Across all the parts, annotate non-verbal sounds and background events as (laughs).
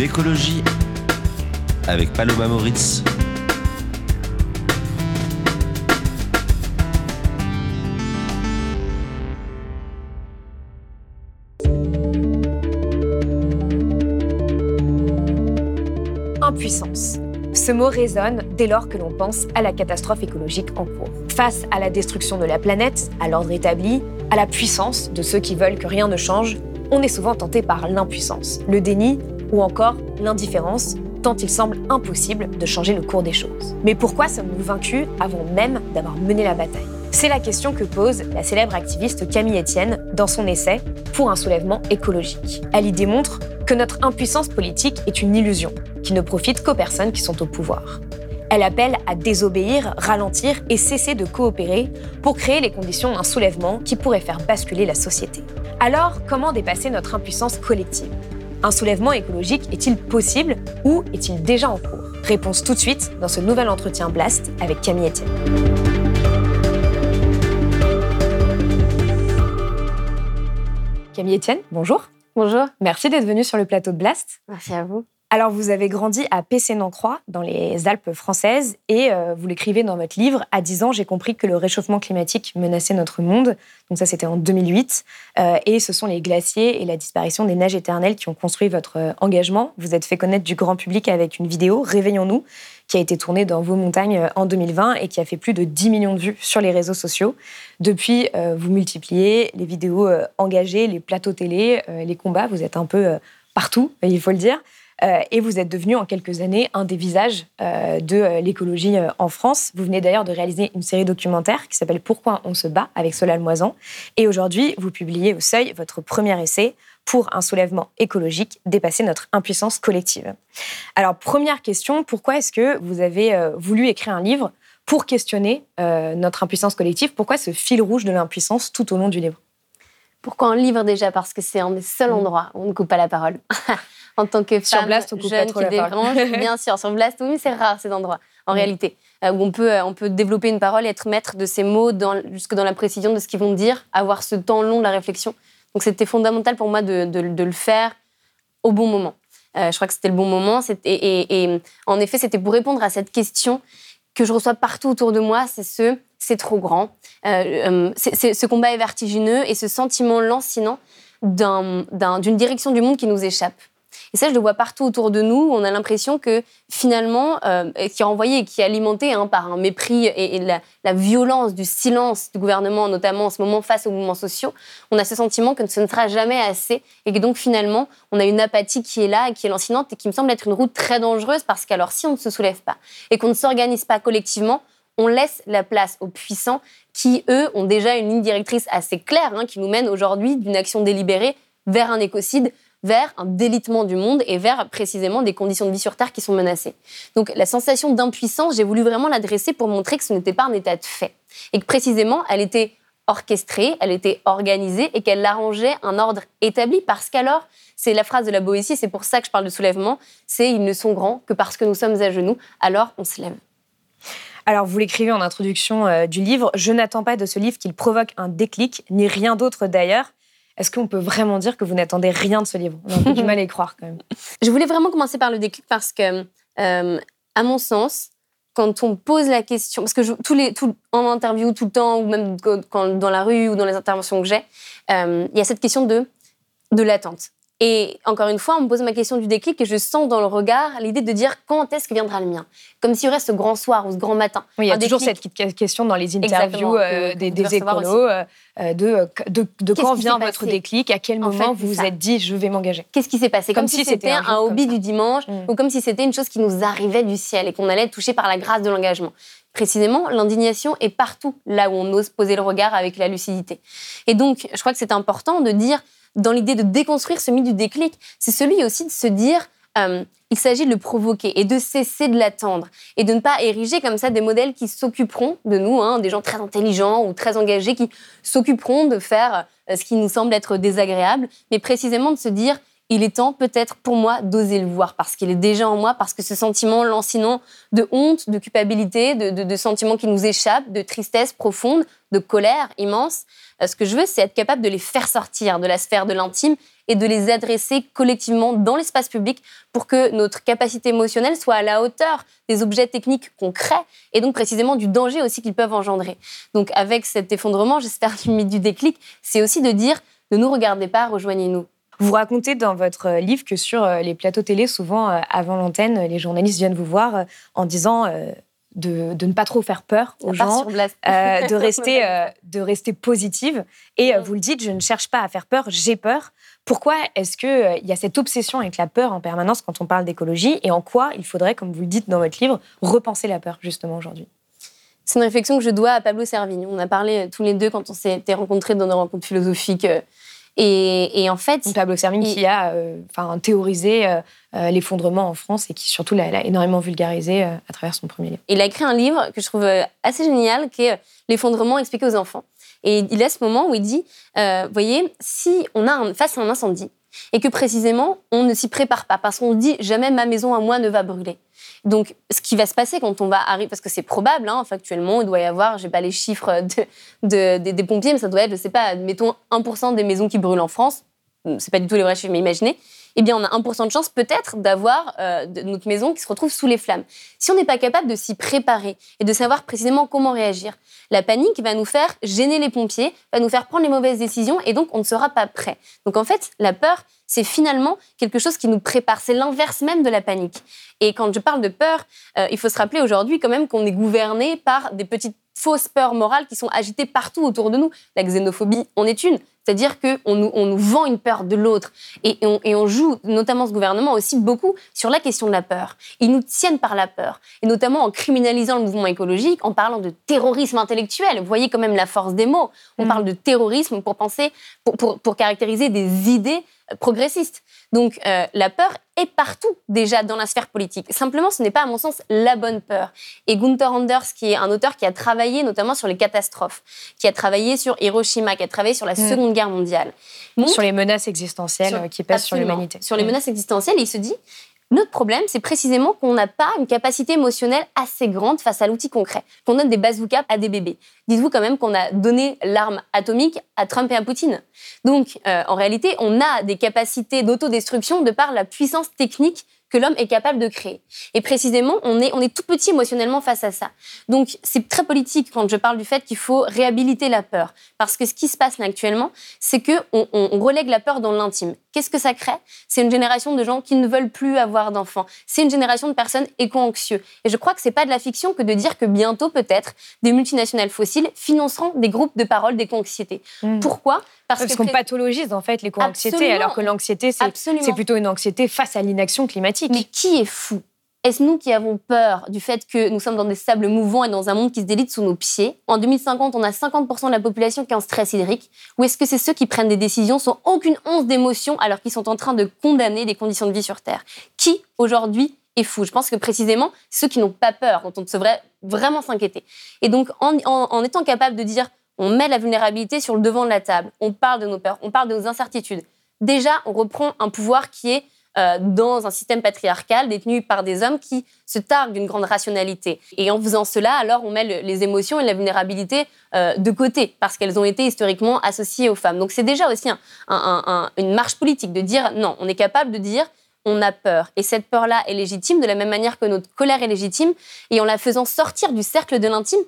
L'écologie avec Paloma Moritz. Impuissance. Ce mot résonne dès lors que l'on pense à la catastrophe écologique en cours. Face à la destruction de la planète, à l'ordre établi, à la puissance de ceux qui veulent que rien ne change, on est souvent tenté par l'impuissance, le déni ou encore l'indifférence, tant il semble impossible de changer le cours des choses. Mais pourquoi sommes-nous vaincus avant même d'avoir mené la bataille? C'est la question que pose la célèbre activiste Camille Etienne dans son essai Pour un soulèvement écologique. Elle y démontre que notre impuissance politique est une illusion, qui ne profite qu'aux personnes qui sont au pouvoir. Elle appelle à désobéir, ralentir et cesser de coopérer pour créer les conditions d'un soulèvement qui pourrait faire basculer la société. Alors, comment dépasser notre impuissance collective? Un soulèvement écologique est-il possible ou est-il déjà en cours? Réponse tout de suite dans ce nouvel entretien Blast avec Camille Etienne. Camille Etienne, bonjour. Bonjour. Merci d'être venue sur le plateau de Blast. Merci à vous. Alors, vous avez grandi à Pessé-Nancroix, dans les Alpes françaises, et euh, vous l'écrivez dans votre livre. À 10 ans, j'ai compris que le réchauffement climatique menaçait notre monde. Donc, ça, c'était en 2008. Euh, et ce sont les glaciers et la disparition des neiges éternelles qui ont construit votre euh, engagement. Vous êtes fait connaître du grand public avec une vidéo, Réveillons-nous, qui a été tournée dans vos montagnes en 2020 et qui a fait plus de 10 millions de vues sur les réseaux sociaux. Depuis, vous multipliez les vidéos engagées, les plateaux télé, les combats. Vous êtes un peu partout, il faut le dire. Euh, et vous êtes devenu en quelques années un des visages euh, de euh, l'écologie en France. Vous venez d'ailleurs de réaliser une série documentaire qui s'appelle Pourquoi on se bat avec Solal Moisan. Et aujourd'hui, vous publiez au Seuil votre premier essai pour un soulèvement écologique, dépasser notre impuissance collective. Alors, première question, pourquoi est-ce que vous avez voulu écrire un livre pour questionner notre impuissance collective? Pourquoi ce fil rouge de l'impuissance tout au long du livre? Pourquoi un livre déjà? Parce que c'est un des seuls mmh. endroits où on ne coupe pas la parole. (laughs) en tant que femme Blast, jeune qui dérange. bien sûr, sur Blast, oui, c'est rare ces endroits, en réalité, euh, où on peut, euh, on peut développer une parole et être maître de ses mots dans, jusque dans la précision de ce qu'ils vont dire, avoir ce temps long de la réflexion. Donc c'était fondamental pour moi de, de, le faire au bon moment. Euh, je crois que c'était le bon moment. Et, et, en effet, c'était pour répondre à cette question que je reçois partout autour de moi, c'est ce c'est trop grand. Euh, ce combat est vertigineux et ce sentiment lancinant d'une direction du monde qui nous échappe. Et ça, je le vois partout autour de nous. On a l'impression que finalement, euh, qui est envoyé et qui est alimenté hein, par un mépris et, la, violence du silence du gouvernement, notamment en ce moment face aux mouvements sociaux, on a ce sentiment que ce ne sera jamais assez et que donc finalement, on a une apathie qui est là et qui est lancinante et qui me semble être une route très dangereuse parce qu'alors si on ne se soulève pas et qu'on ne s'organise pas collectivement, on laisse la place aux puissants qui, eux, ont déjà une ligne directrice assez claire hein, qui nous mène aujourd'hui d'une action délibérée vers un écocide, vers un délitement du monde et vers précisément des conditions de vie sur Terre qui sont menacées. Donc la sensation d'impuissance, j'ai voulu vraiment l'adresser pour montrer que ce n'était pas un état de fait et que précisément elle était orchestrée, elle était organisée et qu'elle arrangeait un ordre établi parce qu'alors, c'est la phrase de la Boétie, c'est pour ça que je parle de soulèvement, c'est ils ne sont grands que parce que nous sommes à genoux, alors on se lève. Alors, vous l'écrivez en introduction euh, du livre, je n'attends pas de ce livre qu'il provoque un déclic, ni rien d'autre d'ailleurs. Est-ce qu'on peut vraiment dire que vous n'attendez rien de ce livre? On a un peu du (laughs) mal à y croire quand même. Je voulais vraiment commencer par le déclic parce que, euh, à mon sens, quand on pose la question, parce que tous les, en interview tout le temps, ou même quand, dans la rue ou dans les interventions que j'ai, euh, il y a cette question de, de l'attente. Et encore une fois, on me pose ma question du déclic et je sens dans le regard l'idée de dire quand est-ce que viendra le mien? Comme s'il y aurait ce grand soir ou ce grand matin. Oui, il y a toujours cette question dans les interviews euh, des, des écolos. Euh, de, de, quand vient votre déclic, à quel moment vous vous êtes dit je vais m'engager? Qu'est-ce qui s'est passé? Comme, si, c'était un, hobby du dimanche mm. ou comme si c'était une chose qui nous arrivait du ciel et qu'on allait être touché par la grâce de l'engagement. Précisément, l'indignation est partout là où on ose poser le regard avec la lucidité. Et donc, je crois que c'est important de dire, dans l'idée de déconstruire ce mythe du déclic, c'est celui aussi de se dire euh, il s'agit de le provoquer et de cesser de l'attendre et de ne pas ériger comme ça des modèles qui s'occuperont de nous, hein, des gens très intelligents ou très engagés qui s'occuperont de faire euh, ce qui nous semble être désagréable, mais précisément de se dire il est temps peut-être pour moi d'oser le voir parce qu'il est déjà en moi, parce que ce sentiment lancinant de honte, de culpabilité, de, sentiments qui nous échappent, de tristesse profonde, de colère immense, euh, ce que je veux, c'est être capable de les faire sortir de la sphère de l'intime et de les adresser collectivement dans l'espace public pour que notre capacité émotionnelle soit à la hauteur des objets techniques qu'on crée et donc précisément du danger aussi qu'ils peuvent engendrer. Donc avec cet effondrement, j'espère (laughs) du mythe du déclic, c'est aussi de dire ne nous regardez pas, rejoignez-nous. Vous racontez dans votre livre que sur euh, les plateaux télé, souvent euh, avant l'antenne, les journalistes viennent vous voir euh, en disant de, ne pas trop faire peur aux gens, de, rester, (laughs) de rester positive. Et vous le dites, je ne cherche pas à faire peur, j'ai peur. Pourquoi est-ce qu'il y a cette obsession avec la peur en permanence quand on parle d'écologie et en quoi il faudrait, comme vous le dites dans votre livre, repenser la peur justement aujourd'hui? C'est une réflexion que je dois à Pablo Servigne. On a parlé tous les deux quand on s'était rencontrés dans nos rencontres philosophiques et, en fait, Pablo Servigne qui a euh, enfin théorisé euh, euh, l'effondrement en France et qui surtout l'a énormément vulgarisé à travers son premier livre. Il a écrit un livre que je trouve assez génial, qui est L'effondrement expliqué aux enfants. Et il a ce moment où il dit, voyez, si on a un, face à un incendie et que précisément on ne s'y prépare pas parce qu'on dit jamais ma maison à moi ne va brûler. Donc, ce qui va se passer quand on va arriver, parce que c'est probable, hein, factuellement, il doit y avoir, je n'ai pas les chiffres des pompiers, mais ça doit être, je sais pas, mettons 1% des maisons qui brûlent en France. C'est pas du tout les vrais chiffres, mais imaginez eh bien, on a 1% de chance peut-être d'avoir euh, notre maison qui se retrouve sous les flammes. Si on n'est pas capable de s'y préparer et de savoir précisément comment réagir, la panique va nous faire gêner les pompiers, va nous faire prendre les mauvaises décisions et donc on ne sera pas prêt. Donc en fait, la peur, c'est finalement quelque chose qui nous prépare. C'est l'inverse même de la panique. Et quand je parle de peur, euh, il faut se rappeler aujourd'hui quand même qu'on est gouverné par des petites fausses peurs morales qui sont agitées partout autour de nous. La xénophobie en est une. C'est-à-dire qu'on nous, on nous vend une peur de l'autre. Et, on, joue, notamment ce gouvernement, aussi beaucoup sur la question de la peur. Ils nous tiennent par la peur. Et notamment en criminalisant le mouvement écologique, en parlant de terrorisme intellectuel. Vous voyez quand même la force des mots. On mm. parle de terrorisme pour penser, pour caractériser des idées progressistes. Donc euh, la peur est partout déjà dans la sphère politique. Simplement, ce n'est pas à mon sens la bonne peur. Et Gunther Anders, qui est un auteur qui a travaillé notamment sur les catastrophes, qui a travaillé sur Hiroshima, qui a travaillé sur la mm. Seconde Guerre mondiale, sur les menaces existentielles qui pèsent sur l'humanité. Sur les mm. menaces existentielles, il se dit notre problème, c'est précisément qu'on n'a pas une capacité émotionnelle assez grande face à l'outil concret, qu'on donne des bazookas à des bébés. Dites-vous quand même qu'on a donné l'arme atomique à Trump et à Poutine. Donc, euh, en réalité, on a des capacités d'autodestruction de par la puissance technique que l'homme est capable de créer. Et précisément, on est, on est tout petit émotionnellement face à ça. Donc, c'est très politique quand je parle du fait qu'il faut réhabiliter la peur. Parce que ce qui se passe là actuellement, c'est qu'on on, relègue la peur dans l'intime. Qu'est-ce que ça crée? C'est une génération de gens qui ne veulent plus avoir d'enfants. C'est une génération de personnes éco-anxieux. Et je crois que c'est pas de la fiction que de dire que bientôt, peut-être, des multinationales fossiles financeront des groupes de parole d'éco-anxiété. Hmm. Pourquoi? Parce, qu'on pathologise en fait l'éco-anxiété, alors que l'anxiété, c'est plutôt une anxiété face à l'inaction climatique. Mais qui est fou? Est-ce nous qui avons peur du fait que nous sommes dans des sables mouvants et dans un monde qui se délite sous nos pieds? En 2050, on a 50% de la population qui est en stress hydrique. Ou est-ce que c'est ceux qui prennent des décisions sans aucune once d'émotion alors qu'ils sont en train de condamner les conditions de vie sur Terre? Qui, aujourd'hui, est fou? Je pense que précisément, ceux qui n'ont pas peur, dont on devrait vraiment s'inquiéter. Et donc, en étant capable de dire on met la vulnérabilité sur le devant de la table, on parle de nos peurs, on parle de nos incertitudes. Déjà, on reprend un pouvoir qui est euh, dans un système patriarcal détenu par des hommes qui se targuent d'une grande rationalité. Et en faisant cela, alors on met les émotions et la vulnérabilité euh, de côté, parce qu'elles ont été historiquement associées aux femmes. Donc c'est déjà aussi une marche politique de dire non, on est capable de dire on a peur. Et cette peur-là est légitime de la même manière que notre colère est légitime. Et en la faisant sortir du cercle de l'intime,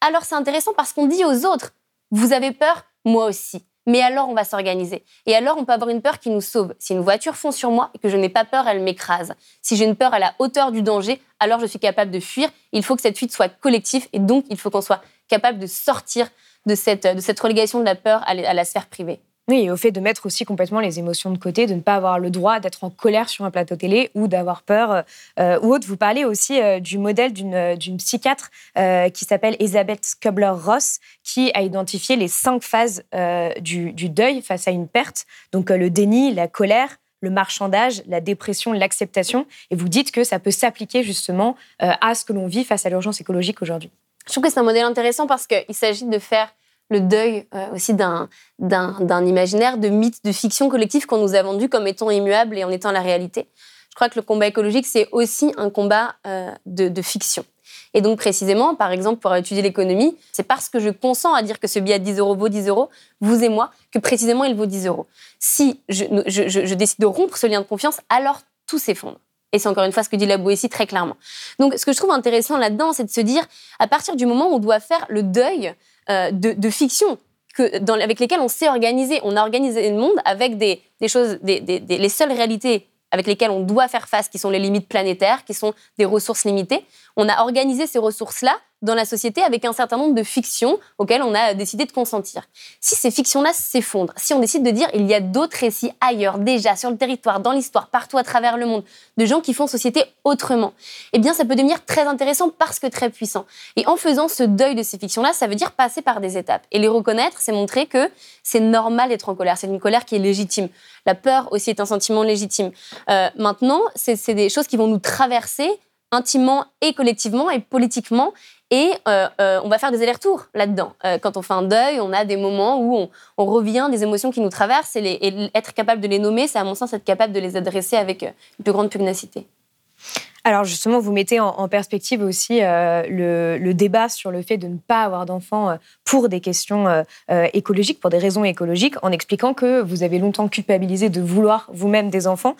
alors c'est intéressant parce qu'on dit aux autres, vous avez peur Moi aussi. Mais alors, on va s'organiser. Et alors, on peut avoir une peur qui nous sauve. Si une voiture fond sur moi et que je n'ai pas peur, elle m'écrase. Si j'ai une peur à la hauteur du danger, alors je suis capable de fuir. Il faut que cette fuite soit collective et donc il faut qu'on soit capable de sortir de cette, de cette relégation de la peur à la sphère privée. Oui, et au fait de mettre aussi complètement les émotions de côté, de ne pas avoir le droit d'être en colère sur un plateau télé ou d'avoir peur euh, ou autre. Vous parlez aussi euh, du modèle d'une psychiatre euh, qui s'appelle Elisabeth Kubler-Ross, qui a identifié les cinq phases du, du, deuil face à une perte. Donc le déni, la colère, le marchandage, la dépression, l'acceptation. Et vous dites que ça peut s'appliquer justement à ce que l'on vit face à l'urgence écologique aujourd'hui. Je trouve que c'est un modèle intéressant parce qu'il s'agit de faire le deuil euh, aussi d'un, imaginaire, de mythe, de fiction collective qu'on nous a vendu comme étant immuable et en étant la réalité. Je crois que le combat écologique, c'est aussi un combat euh, de, fiction. Et donc, précisément, par exemple, pour étudier l'économie, c'est parce que je consens à dire que ce billet à 10 euros vaut 10 euros, vous et moi, que précisément il vaut 10 euros. Si je, je décide de rompre ce lien de confiance, alors tout s'effondre. Et c'est encore une fois ce que dit la Boétie très clairement. Donc, ce que je trouve intéressant là-dedans, c'est de se dire, à partir du moment où on doit faire le deuil euh, de, fiction que, avec lesquelles on s'est organisé. On a organisé le monde avec des, choses, les seules réalités avec lesquelles on doit faire face, qui sont les limites planétaires, qui sont des ressources limitées. On a organisé ces ressources-là dans la société avec un certain nombre de fictions auxquelles on a décidé de consentir. Si ces fictions-là s'effondrent, si on décide de dire il y a d'autres récits ailleurs, déjà, sur le territoire, dans l'histoire, partout à travers le monde, de gens qui font société autrement, eh bien, ça peut devenir très intéressant parce que très puissant. Et en faisant ce deuil de ces fictions-là, ça veut dire passer par des étapes. Et les reconnaître, c'est montrer que c'est normal d'être en colère. C'est une colère qui est légitime. La peur aussi est un sentiment légitime. Euh, maintenant, c'est des choses qui vont nous traverser intimement et collectivement et politiquement. Et euh, euh, on va faire des allers-retours là-dedans. Euh, quand on fait un deuil, on a des moments où on, revient des émotions qui nous traversent et, et être capable de les nommer, c'est à mon sens être capable de les adresser avec une plus grande pugnacité. Alors justement, vous mettez en, perspective aussi euh, le, débat sur le fait de ne pas avoir d'enfants euh, pour des questions euh, écologiques, pour des raisons écologiques, en expliquant que vous avez longtemps culpabilisé de vouloir vous-même des enfants.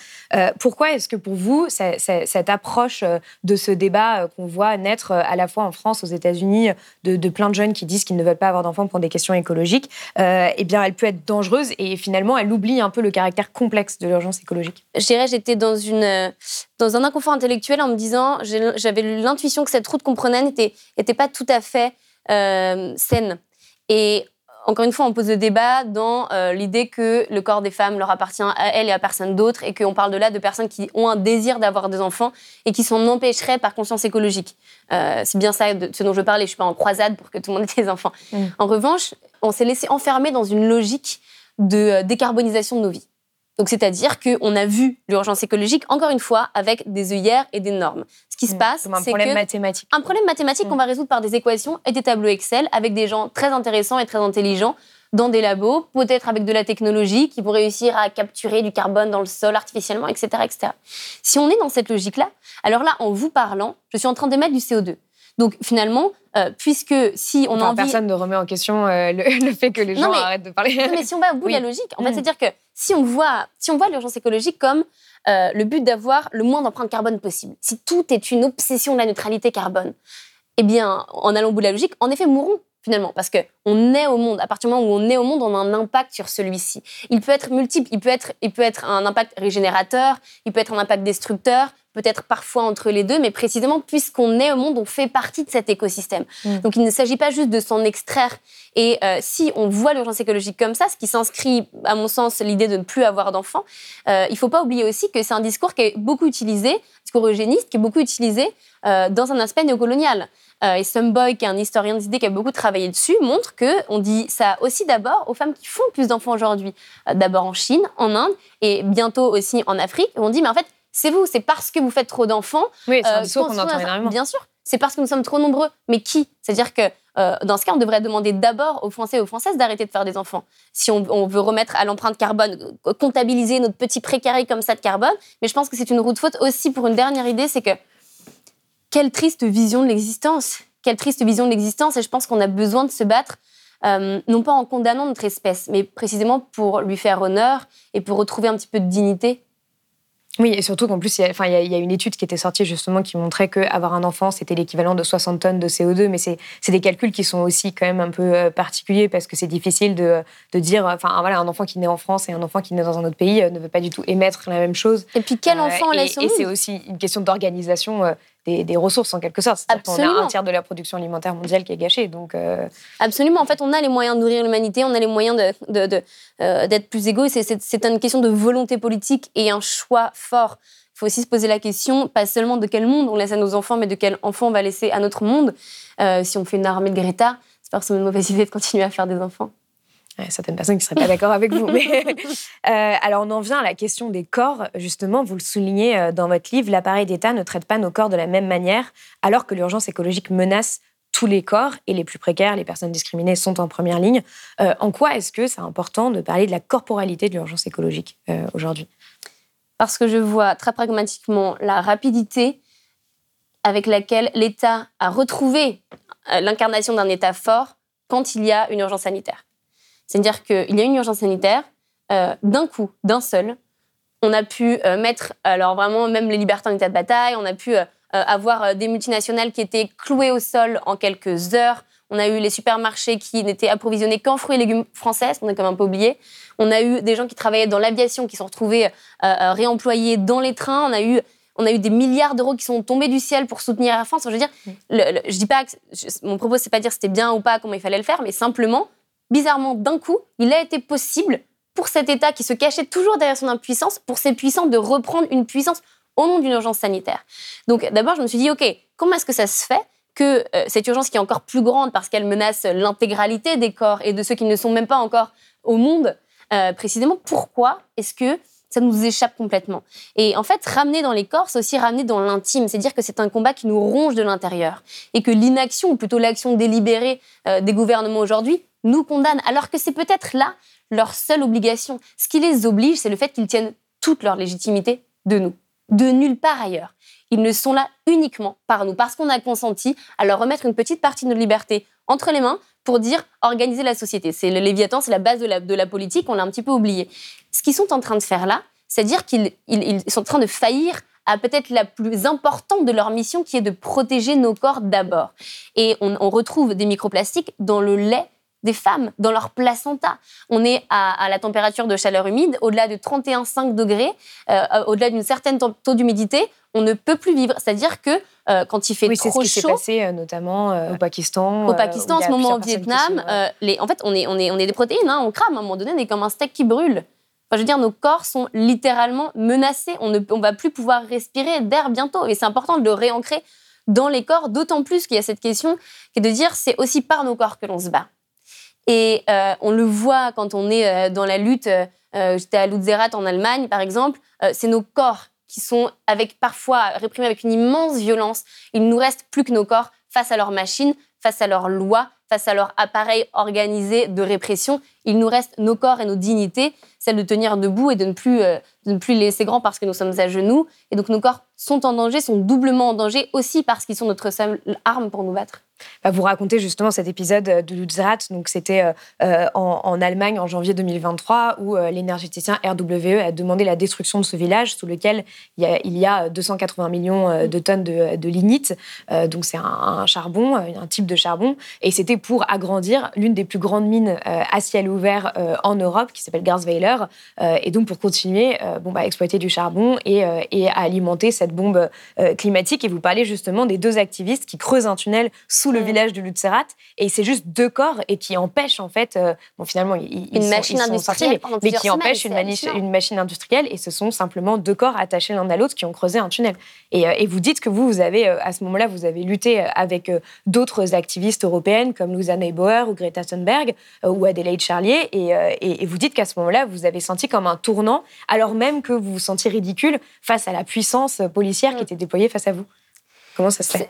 pourquoi est-ce que pour vous, cette approche de ce débat qu'on voit naître à la fois en France, aux États-Unis, de, plein de jeunes qui disent qu'ils ne veulent pas avoir d'enfants pour des questions écologiques, eh bien, elle peut être dangereuse et finalement, elle oublie un peu le caractère complexe de l'urgence écologique Je dirais, j'étais dans, dans un inconfort intellectuel en me disant, j'avais l'intuition que cette route qu'on prenait n'était pas tout à fait euh, saine. Et encore une fois, on pose le débat dans euh, l'idée que le corps des femmes leur appartient à elles et à personne d'autre, et qu'on parle de là de personnes qui ont un désir d'avoir des enfants et qui s'en empêcheraient par conscience écologique. Euh, c'est bien ça de ce dont je parlais. Je suis pas en croisade pour que tout le monde ait des enfants. Mm. En revanche, on s'est laissé enfermer dans une logique de décarbonisation de nos vies. Donc, c'est-à-dire qu'on a vu l'urgence écologique, encore une fois, avec des œillères et des normes. Ce qui se mm. passe, c'est un problème mathématique. Un problème mathématique qu'on va résoudre par des équations et des tableaux Excel avec des gens très intéressants et très intelligents dans des labos, peut-être avec de la technologie qui vont réussir à capturer du carbone dans le sol artificiellement, etc., etc. Si on est dans cette logique-là, alors là, en vous parlant, je suis en train d'émettre du CO2. Donc finalement, euh, puisque si on enfin, a Personne ne remet en question euh, le, (laughs) fait que les gens arrêtent de parler. Non, mais si on va au bout de la logique, en fait, mm. c'est-à-dire que si on voit, si on voit l'urgence écologique comme euh, le but d'avoir le moins d'empreintes carbone possible, si tout est une obsession de la neutralité carbone, eh bien, en allant au bout de la logique, en effet, mourons finalement, parce que on est au monde. À partir du moment où on est au monde, on a un impact sur celui-ci. Il peut être multiple. Il peut être, il peut être un impact régénérateur. Il peut être un impact destructeur peut-être parfois entre les deux, mais précisément puisqu'on est au monde, on fait partie de cet écosystème. Mm. Donc il ne s'agit pas juste de s'en extraire. Et euh, si on voit l'urgence écologique comme ça, ce qui s'inscrit, à mon sens, l'idée de ne plus avoir d'enfants, euh, il ne faut pas oublier aussi que c'est un discours qui est beaucoup utilisé, discours eugéniste, qui est beaucoup utilisé euh, dans un aspect néocolonial. et Boy, qui est un historien des idées qui a beaucoup travaillé dessus, montre que on dit ça aussi d'abord aux femmes qui font plus d'enfants aujourd'hui. d'abord en Chine, en Inde, et bientôt aussi en Afrique. On dit, mais en fait, c'est vous, c'est parce que vous faites trop d'enfants. Oui, c'est un euh, discours qu'on entend énormément. Bien sûr, c'est parce que nous sommes trop nombreux. Mais qui? C'est-à-dire que euh, dans ce cas, on devrait demander d'abord aux Français et aux Françaises d'arrêter de faire des enfants. Si on, veut remettre à l'empreinte carbone, euh, comptabiliser notre petit précaré comme ça de carbone, mais je pense que c'est une route faute aussi pour une dernière idée, c'est que quelle triste vision de l'existence, quelle triste vision de l'existence, et je pense qu'on a besoin de se battre, non pas en condamnant notre espèce, mais précisément pour lui faire honneur et pour retrouver un petit peu de dignité oui, et surtout qu'en plus, il y, a, il y, a une étude qui était sortie justement qui montrait qu'avoir un enfant, c'était l'équivalent de 60 tonnes de CO2, mais c'est des calculs qui sont aussi quand même un peu euh, particuliers parce que c'est difficile de, de, dire, enfin voilà, un enfant qui naît en France et un enfant qui naît dans un autre pays euh, ne veut pas du tout émettre la même chose. Et puis quel euh, enfant laisse Et, et c'est aussi une question d'organisation des, ressources en quelque sorte. On a un tiers de la production alimentaire mondiale qui est gâchée. Donc, Absolument. En fait, on a les moyens de nourrir l'humanité, on a les moyens d'être de, de, plus égaux. C'est une question de volonté politique et un choix fort. Il faut aussi se poser la question, pas seulement de quel monde on laisse à nos enfants, mais de quel enfant on va laisser à notre monde. si on fait une armée de Greta, c'est pas forcément une mauvaise idée de continuer à faire des enfants certaines personnes qui ne seraient pas d'accord avec vous. Mais, (laughs) euh, alors, on en vient à la question des corps. Justement, vous le soulignez euh, dans votre livre, l'appareil d'État ne traite pas nos corps de la même manière, alors que l'urgence écologique menace tous les corps et les plus précaires, les personnes discriminées sont en première ligne. Euh, en quoi est-ce que c'est important de parler de la corporalité de l'urgence écologique aujourd'hui? Parce que je vois très pragmatiquement la rapidité avec laquelle l'État a retrouvé l'incarnation d'un État fort quand il y a une urgence sanitaire. C'est-à-dire qu'il y a une urgence sanitaire, euh, d'un coup, d'un seul, on a pu euh, mettre, alors vraiment, même les libertés en état de bataille, on a pu euh, avoir des multinationales qui étaient clouées au sol en quelques heures. On a eu les supermarchés qui n'étaient approvisionnés qu'en fruits et légumes français, qu'on a quand même un peu oublié. On a eu des gens qui travaillaient dans l'aviation qui sont retrouvés réemployés dans les trains. On a eu on a eu des milliards d'euros qui sont tombés du ciel pour soutenir la France. je veux dire, je dis pas que, mon propos c'est pas dire c'était bien ou pas comment il fallait le faire, mais simplement bizarrement, d'un coup, il a été possible pour cet État qui se cachait toujours derrière son impuissance, pour ces puissants de reprendre une puissance au nom d'une urgence sanitaire. Donc d'abord, je me suis dit, OK, comment est-ce que ça se fait que euh, cette urgence qui est encore plus grande parce qu'elle menace l'intégralité des corps et de ceux qui ne sont même pas encore au monde, euh, précisément, pourquoi est-ce que ça nous échappe complètement? Et en fait, ramener dans les corps, c'est aussi ramener dans l'intime. C'est dire que c'est un combat qui nous ronge de l'intérieur. Et que l'inaction, ou plutôt l'action délibérée euh, des gouvernements aujourd'hui, nous condamne, alors que c'est peut-être là leur seule obligation. Ce qui les oblige, c'est le fait qu'ils tiennent toute leur légitimité de nous, de nulle part ailleurs. Ils ne sont là uniquement par nous, parce qu'on a consenti à leur remettre une petite partie de nos libertés entre les mains pour dire organiser la société. C'est le Léviathan, c'est la base de la, de la politique, on l'a un petit peu oublié. Ce qu'ils sont en train de faire là, c'est dire qu'ils sont en train de faillir à peut-être la plus importante de leur mission, qui est de protéger nos corps d'abord. Et on retrouve des microplastiques dans le lait des femmes dans leur placenta. On est à, la température de chaleur humide, au-delà de 31,5 degrés, euh, au-delà d'une certaine taux d'humidité, on ne peut plus vivre. C'est-à-dire que euh, quand il fait trop chaud, c'est ce qui s'est passé euh, notamment au Pakistan. Au Pakistan, en ce moment au Vietnam, les, en fait, on est, on est, on est des protéines, hein, on crame. À un moment donné, on est comme un steak qui brûle. Enfin, je veux dire, nos corps sont littéralement menacés. On ne on va plus pouvoir respirer d'air bientôt. Et c'est important de le réancrer dans les corps, d'autant plus qu'il y a cette question qui est de dire c'est aussi par nos corps que l'on se bat. Et euh, on le voit quand on est euh, dans la lutte. Euh, j'étais à Lutzerat en Allemagne, par exemple. c'est nos corps qui sont avec parfois réprimés avec une immense violence. Il nous reste plus que nos corps face à leurs machines, face à leurs lois, face à leur appareil organisé de répression. Il nous reste nos corps et nos dignités, celle de tenir debout et de ne plus, de ne plus laisser grand parce que nous sommes à genoux. Et donc nos corps sont en danger, sont doublement en danger aussi parce qu'ils sont notre seule arme pour nous battre. Vous racontez justement cet épisode de Lutzerat. Donc, c'était euh, euh, en, Allemagne en janvier 2023 où euh, l'énergéticien RWE a demandé la destruction de ce village sous lequel il y a, 280 millions de tonnes de, lignite. donc, c'est un, charbon, un type de charbon. Et c'était pour agrandir l'une des plus grandes mines à ciel ouvert en Europe qui s'appelle Garsweiler. et donc, pour continuer bon, bah, à exploiter du charbon et, et à alimenter cette bombe climatique. Et vous parlez justement des deux activistes qui creusent un tunnel sous le village de Lutzerat et c'est juste deux corps et qui empêchent en fait, euh, bon finalement ils, une machine industrielle, mais, qui empêchent une, une, machine industrielle et ce sont simplement deux corps attachés l'un à l'autre qui ont creusé un tunnel. Et, euh, et, vous dites que vous, vous avez euh, à ce moment-là, vous avez lutté avec d'autres activistes européennes comme Louisa Neubauer ou Greta Thunberg ou Adelaide Charlier et, et, vous dites qu'à ce moment-là, vous avez senti comme un tournant alors même que vous vous sentiez ridicule face à la puissance policière qui mm. était déployée face à vous.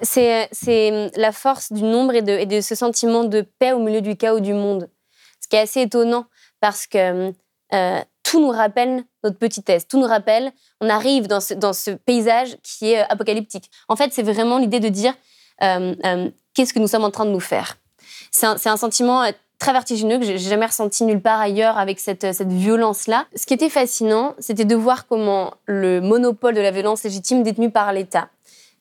C'est hum, la force du nombre et de, ce sentiment de paix au milieu du chaos du monde. Ce qui est assez étonnant parce que euh, tout nous rappelle notre petitesse, tout nous rappelle, on arrive dans ce, paysage qui est euh, apocalyptique. En fait, c'est vraiment l'idée de dire qu'est-ce que nous sommes en train de nous faire? C'est un, sentiment euh, très vertigineux que j'ai jamais ressenti nulle part ailleurs avec cette, cette violence-là. Ce qui était fascinant, c'était de voir comment le monopole de la violence légitime détenu par l'État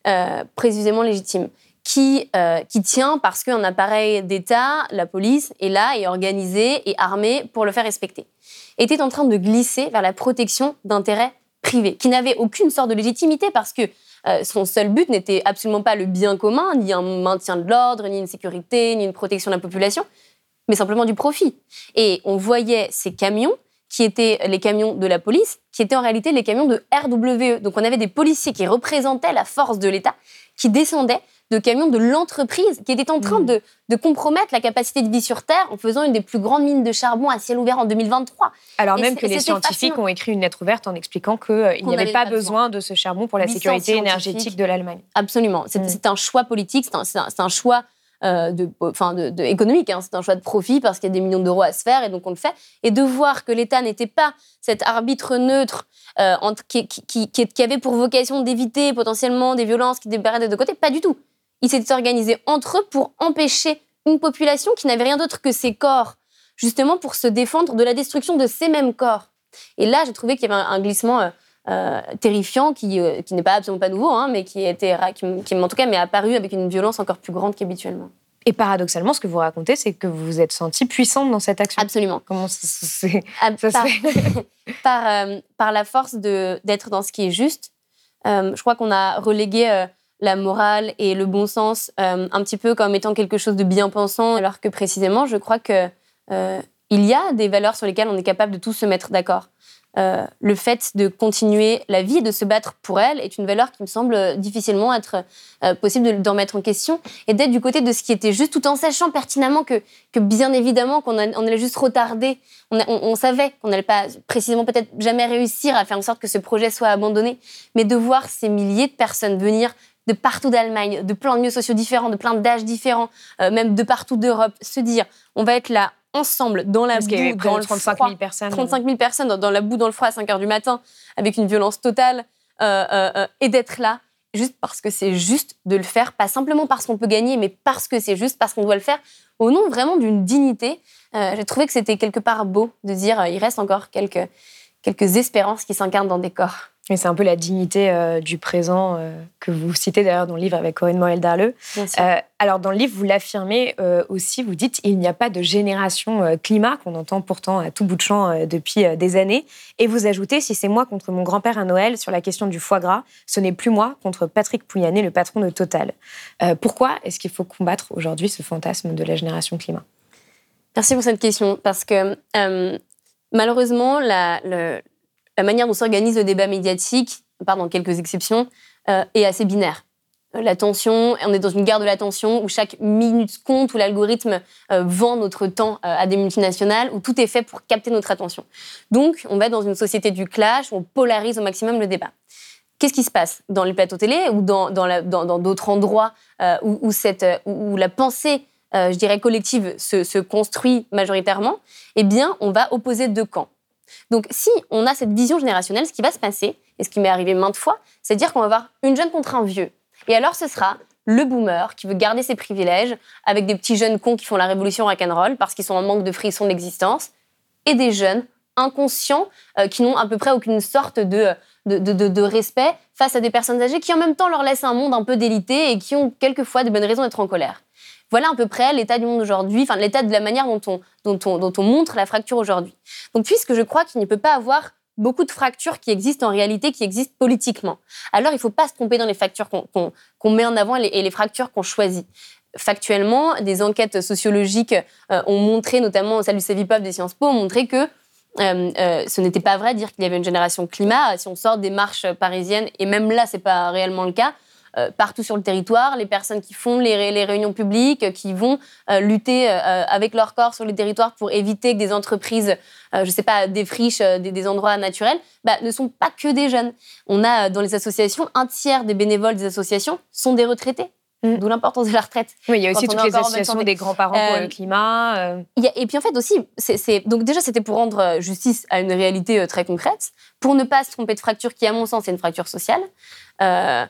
euh, précisément légitime, qui, euh, qui tient parce qu'un appareil d'État, la police, est là, et organisé et armé pour le faire respecter, était en train de glisser vers la protection d'intérêts privés, qui n'avaient aucune sorte de légitimité parce que son seul but n'était absolument pas le bien commun, ni un maintien de l'ordre, ni une sécurité, ni une protection de la population, mais simplement du profit. Et on voyait ces camions qui étaient les camions de la police, qui étaient en réalité les camions de RWE. Donc on avait des policiers qui représentaient la force de l'État, qui descendaient de camions de l'entreprise, qui étaient en train mmh. de, compromettre la capacité de vie sur Terre en faisant une des plus grandes mines de charbon à ciel ouvert en 2023. Alors même que les scientifiques ont écrit une lettre ouverte en expliquant qu'il euh, n'y avait pas besoin de ce charbon pour la sécurité énergétique de l'Allemagne. Absolument. C'est mmh. un choix politique, c'est un, choix de, de, économique. Hein. C'est un choix de profit parce qu'il y a des millions d'euros à se faire et donc on le fait. Et de voir que l'État n'était pas cet arbitre neutre euh, qui, avait pour vocation d'éviter potentiellement des violences qui débarraient des deux côtés, pas du tout. Ils s'étaient organisés entre eux pour empêcher une population qui n'avait rien d'autre que ses corps, justement pour se défendre de la destruction de ces mêmes corps. Et là, j'ai trouvé qu'il y avait un, glissement. Euh, terrifiant qui, qui n'est pas absolument pas nouveau, hein, mais qui était qui, qui, en tout cas m'est apparu avec une violence encore plus grande qu'habituellement. Et paradoxalement, ce que vous racontez, c'est que vous vous êtes sentie puissante dans cette action. Absolument. Comment ça, se par, (laughs) par, euh, par, la force d'être dans ce qui est juste. Euh, je crois qu'on a relégué euh, la morale et le bon sens un petit peu comme étant quelque chose de bien pensant, alors que précisément, je crois que il y a des valeurs sur lesquelles on est capable de tous se mettre d'accord. Euh, le fait de continuer la vie, de se battre pour elle, est une valeur qui me semble difficilement être euh, possible d'en mettre en question et d'être du côté de ce qui était juste, tout en sachant pertinemment que, bien évidemment qu'on on allait juste retarder. On, savait qu'on n'allait pas précisément peut-être jamais réussir à faire en sorte que ce projet soit abandonné, mais de voir ces milliers de personnes venir de partout d'Allemagne, de plein de milieux sociaux différents, de plein d'âges différents, euh, même de partout d'Europe, se dire on va être là ensemble dans la boue, dans le 35 000 personnes. 35 000 personnes dans, la boue, dans le froid à 5 heures du matin, avec une violence totale, euh, euh, euh, et d'être là juste parce que c'est juste de le faire, pas simplement parce qu'on peut gagner, mais parce que c'est juste, parce qu'on doit le faire, au nom vraiment d'une dignité. J'ai trouvé que c'était quelque part beau de dire il reste encore quelques, quelques espérances qui s'incarnent dans des corps. Et c'est un peu la dignité euh, du présent euh, que vous citez d'ailleurs dans le livre avec Corinne Morel-Darleux. Euh, alors dans le livre, vous l'affirmez aussi, vous dites il n'y a pas de génération climat qu'on entend pourtant à tout bout de champ depuis des années. Et vous ajoutez si c'est moi contre mon grand-père à Noël sur la question du foie gras, ce n'est plus moi contre Patrick Pouyanné, le patron de Total. pourquoi est-ce qu'il faut combattre aujourd'hui ce fantasme de la génération climat? Merci pour cette question parce que malheureusement la, le, la manière dont s'organise le débat médiatique, dans quelques exceptions, euh, est assez binaire. L'attention, on est dans une guerre de l'attention où chaque minute compte, où l'algorithme euh, vend notre temps euh, à des multinationales, où tout est fait pour capter notre attention. Donc, on va dans une société du clash, où on polarise au maximum le débat. Qu'est-ce qui se passe dans les plateaux télé ou dans d'autres endroits où, la pensée, je dirais, collective se construit majoritairement? Eh bien, on va opposer deux camps. Donc, si on a cette vision générationnelle, ce qui va se passer, et ce qui m'est arrivé maintes fois, c'est dire qu'on va avoir une jeune contre un vieux. Et alors, ce sera le boomer qui veut garder ses privilèges avec des petits jeunes cons qui font la révolution rock'n'roll parce qu'ils sont en manque de frisson d'existence, et des jeunes inconscients euh, qui n'ont à peu près aucune sorte de, de, respect face à des personnes âgées qui en même temps leur laissent un monde un peu délité et qui ont quelquefois des bonnes raisons d'être en colère. Voilà à peu près l'état du monde aujourd'hui, enfin l'état de la manière dont on, dont on, dont on montre la fracture aujourd'hui. Donc puisque je crois qu'il ne peut pas avoir beaucoup de fractures qui existent en réalité, qui existent politiquement. Alors il ne faut pas se tromper dans les fractures qu'on met en avant et les, fractures qu'on choisit. Factuellement, des enquêtes sociologiques euh, ont montré, notamment celle du Cevipov des Sciences Po, ont montré que euh, euh, ce n'était pas vrai de dire qu'il y avait une génération climat. Si on sort des marches parisiennes, et même là, c'est pas réellement le cas, partout sur le territoire, les personnes qui font les, les réunions publiques, qui vont euh, lutter euh, avec leur corps sur les territoires pour éviter que des entreprises, je ne sais pas, défrichent des, des endroits naturels, bah, ne sont pas que des jeunes. On a dans les associations, un tiers des bénévoles des associations sont des retraités. Mm. D'où l'importance de la retraite. Oui, il y a aussi toutes les associations des grands-parents pour le climat. et puis en fait aussi, c'est, donc déjà c'était pour rendre justice à une réalité très concrète, pour ne pas se tromper de fracture qui, à mon sens, est une fracture sociale. Euh,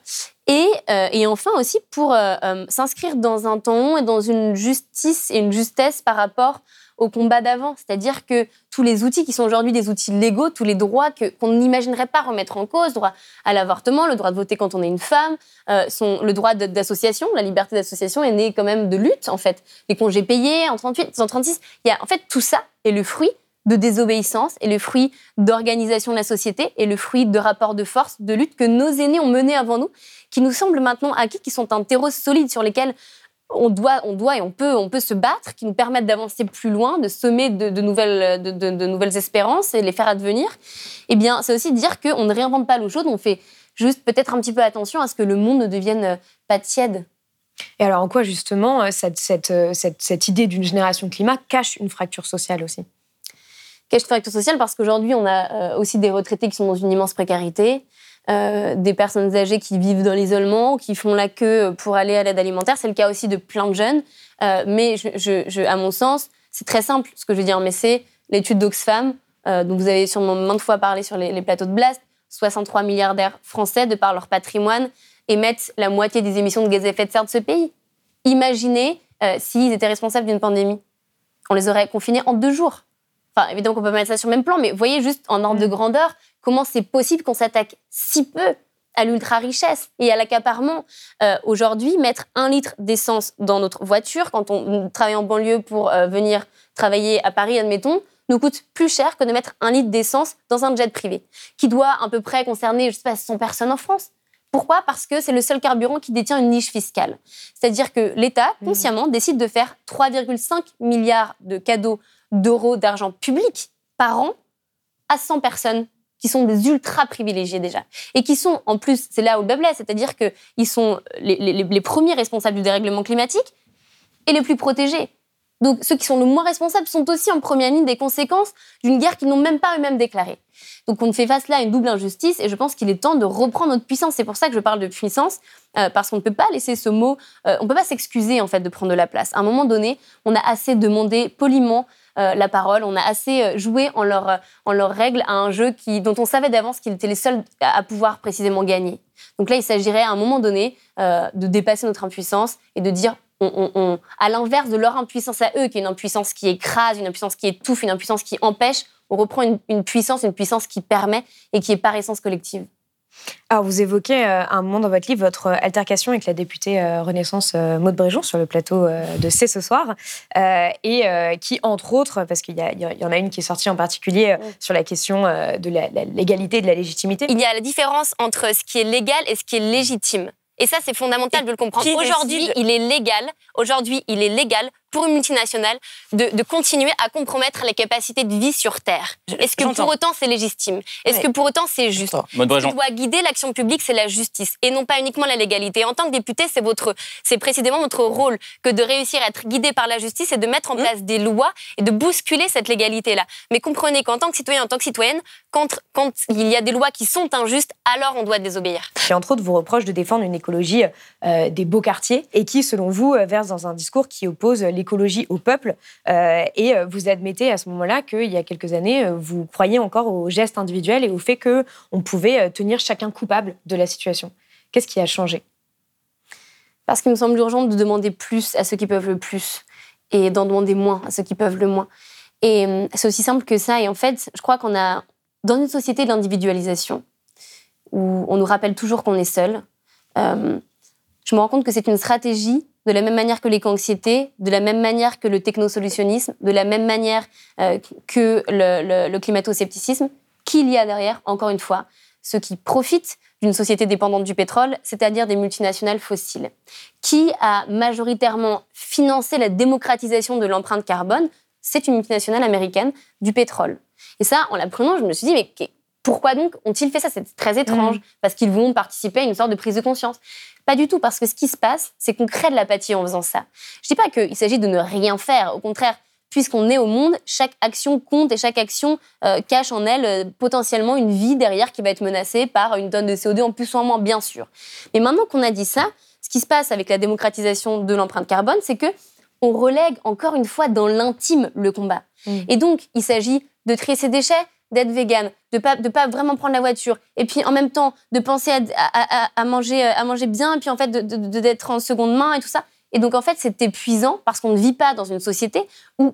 et, euh, et, enfin aussi pour euh, s'inscrire dans un temps et dans une justice et une justesse par rapport au combat d'avant. C'est-à-dire que tous les outils qui sont aujourd'hui des outils légaux, tous les droits qu'on n'imaginerait pas remettre en cause, droit à l'avortement, le droit de voter quand on est une femme, sont, le droit d'association, la liberté d'association est née quand même de lutte en fait. Les congés payés en 38, en 36, il y a en fait tout ça est le fruit de désobéissance et le fruit d'organisation de la société et le fruit de rapports de force, de lutte que nos aînés ont menés avant nous, qui nous semblent maintenant acquis, qui sont un terreau solide sur lesquels on doit, on doit et on peut, on peut se battre, qui nous permettent d'avancer plus loin, de semer de, nouvelles, de, nouvelles espérances et les faire advenir. Eh bien, c'est aussi dire qu'on ne réinvente pas l'eau chaude, on fait juste peut-être un petit peu attention à ce que le monde ne devienne pas tiède. Et alors, en quoi justement cette idée d'une génération climat cache une fracture sociale aussi? Cache une fracture sociale parce qu'aujourd'hui, on a aussi des retraités qui sont dans une immense précarité. Euh, des personnes âgées qui vivent dans l'isolement, qui font la queue pour aller à l'aide alimentaire. C'est le cas aussi de plein de jeunes. Euh, mais je, à mon sens, c'est très simple ce que je veux dire, mais c'est l'étude d'Oxfam, euh, dont vous avez sûrement maintes fois parlé sur les, plateaux de Blast. 63 milliardaires français, de par leur patrimoine, émettent la moitié des émissions de gaz à effet de serre de ce pays. Imaginez s'ils étaient responsables d'une pandémie. On les aurait confinés en deux jours. Enfin, évidemment qu'on peut mettre ça sur le même plan, mais voyez juste en ordre de mm. grandeur comment c'est possible qu'on s'attaque si peu à l'ultra-richesse et à l'accaparement. Euh, aujourd'hui, mettre un litre d'essence dans notre voiture, quand on travaille en banlieue pour euh, venir travailler à Paris, admettons, nous coûte plus cher que de mettre un litre d'essence dans un jet privé, qui doit à peu près concerner, je sais pas, 100 personnes en France. Pourquoi? Parce que c'est le seul carburant qui détient une niche fiscale. C'est-à-dire que l'État, mm. consciemment, décide de faire 3,5 milliards de cadeaux d'euros d'argent public par an à 100 personnes qui sont des ultra privilégiés déjà et qui sont en plus, c'est là où le bas c'est-à-dire qu'ils sont les, les, premiers responsables du dérèglement climatique et les plus protégés. Donc ceux qui sont le moins responsables sont aussi en première ligne des conséquences d'une guerre qu'ils n'ont même pas eux-mêmes déclarée. Donc on fait face là à une double injustice et je pense qu'il est temps de reprendre notre puissance. C'est pour ça que je parle de puissance, euh, parce qu'on ne peut pas laisser ce mot, euh, on ne peut pas s'excuser en fait de prendre de la place. À un moment donné, on a assez demandé poliment euh, la parole, on a assez joué en leur, en leur règle à un jeu qui, dont on savait d'avance qu'ils étaient les seuls à pouvoir précisément gagner. Donc là, il s'agirait à un moment donné de dépasser notre impuissance et de dire à l'inverse de leur impuissance à eux, qui est une impuissance qui écrase, une impuissance qui étouffe, une impuissance qui empêche, on reprend une, puissance, une puissance qui permet et qui est par essence collective. Alors, vous évoquez euh, un moment dans votre livre votre altercation avec la députée euh, Renaissance euh, Maude Bréjon sur le plateau de C'est ce soir, et qui, entre autres, parce qu'il y, en a une qui est sortie en particulier sur la question de la, la légalité et de la légitimité. Il y a la différence entre ce qui est légal et ce qui est légitime. Et ça, c'est fondamental de le comprendre. Aujourd'hui, il est légal. Aujourd'hui, il est légal pour une multinationale de, continuer à compromettre les capacités de vie sur Terre. Est-ce que pour autant c'est légitime? Est-ce que pour autant c'est juste? Ce qui doit guider l'action publique, c'est la justice et non pas uniquement la légalité. En tant que député, c'est votre, c'est précisément votre rôle que de réussir à être guidé par la justice et de mettre en mmh. place des lois et de bousculer cette légalité-là. Mais comprenez qu'en tant que citoyen, en tant que citoyenne, quand, quand il y a des lois qui sont injustes, alors on doit désobéir. Et entre autres, vous reproche de défendre une écologie euh, des beaux quartiers et qui, selon vous, euh, verse dans un discours qui oppose les l'écologie au peuple. Euh, et euh, vous admettez à ce moment-là qu'il y a quelques années, euh, vous croyez encore au geste individuel et au fait qu'on pouvait tenir chacun coupable de la situation. Qu'est-ce qui a changé? Parce qu'il me semble urgent de demander plus à ceux qui peuvent le plus et d'en demander moins à ceux qui peuvent le moins. Et c'est aussi simple que ça. Et en fait, je crois qu'on a, dans une société de l'individualisation, où on nous rappelle toujours qu'on est seul, je me rends compte que c'est une stratégie de la même manière que l'éco-anxiété, de la même manière que le technosolutionnisme, de la même manière euh, que le, climato-scepticisme, qu'il y a derrière, encore une fois, ceux qui profitent d'une société dépendante du pétrole, c'est-à-dire des multinationales fossiles. Qui a majoritairement financé la démocratisation de l'empreinte carbone C'est une multinationale américaine du pétrole. Et ça, en l'apprenant, je me suis dit, mais pourquoi donc ont-ils fait ça? C'est très étrange, mmh. parce qu'ils vont participer à une sorte de prise de conscience. Pas du tout, parce que ce qui se passe, c'est qu'on crée de l'apathie en faisant ça. Je dis pas qu'il s'agit de ne rien faire, au contraire, puisqu'on est au monde, chaque action compte et chaque action euh, cache en elle euh, potentiellement une vie derrière qui va être menacée par une tonne de CO2 en plus ou en moins, bien sûr. Mais maintenant qu'on a dit ça, ce qui se passe avec la démocratisation de l'empreinte carbone, c'est que on relègue encore une fois dans l'intime le combat. Mmh. Et donc, il s'agit de trier ses déchets, d'être vegan, de pas de pas vraiment prendre la voiture, et puis en même temps de penser à, manger à manger bien, et puis en fait de d'être en seconde main et tout ça. Et donc en fait c'est épuisant parce qu'on ne vit pas dans une société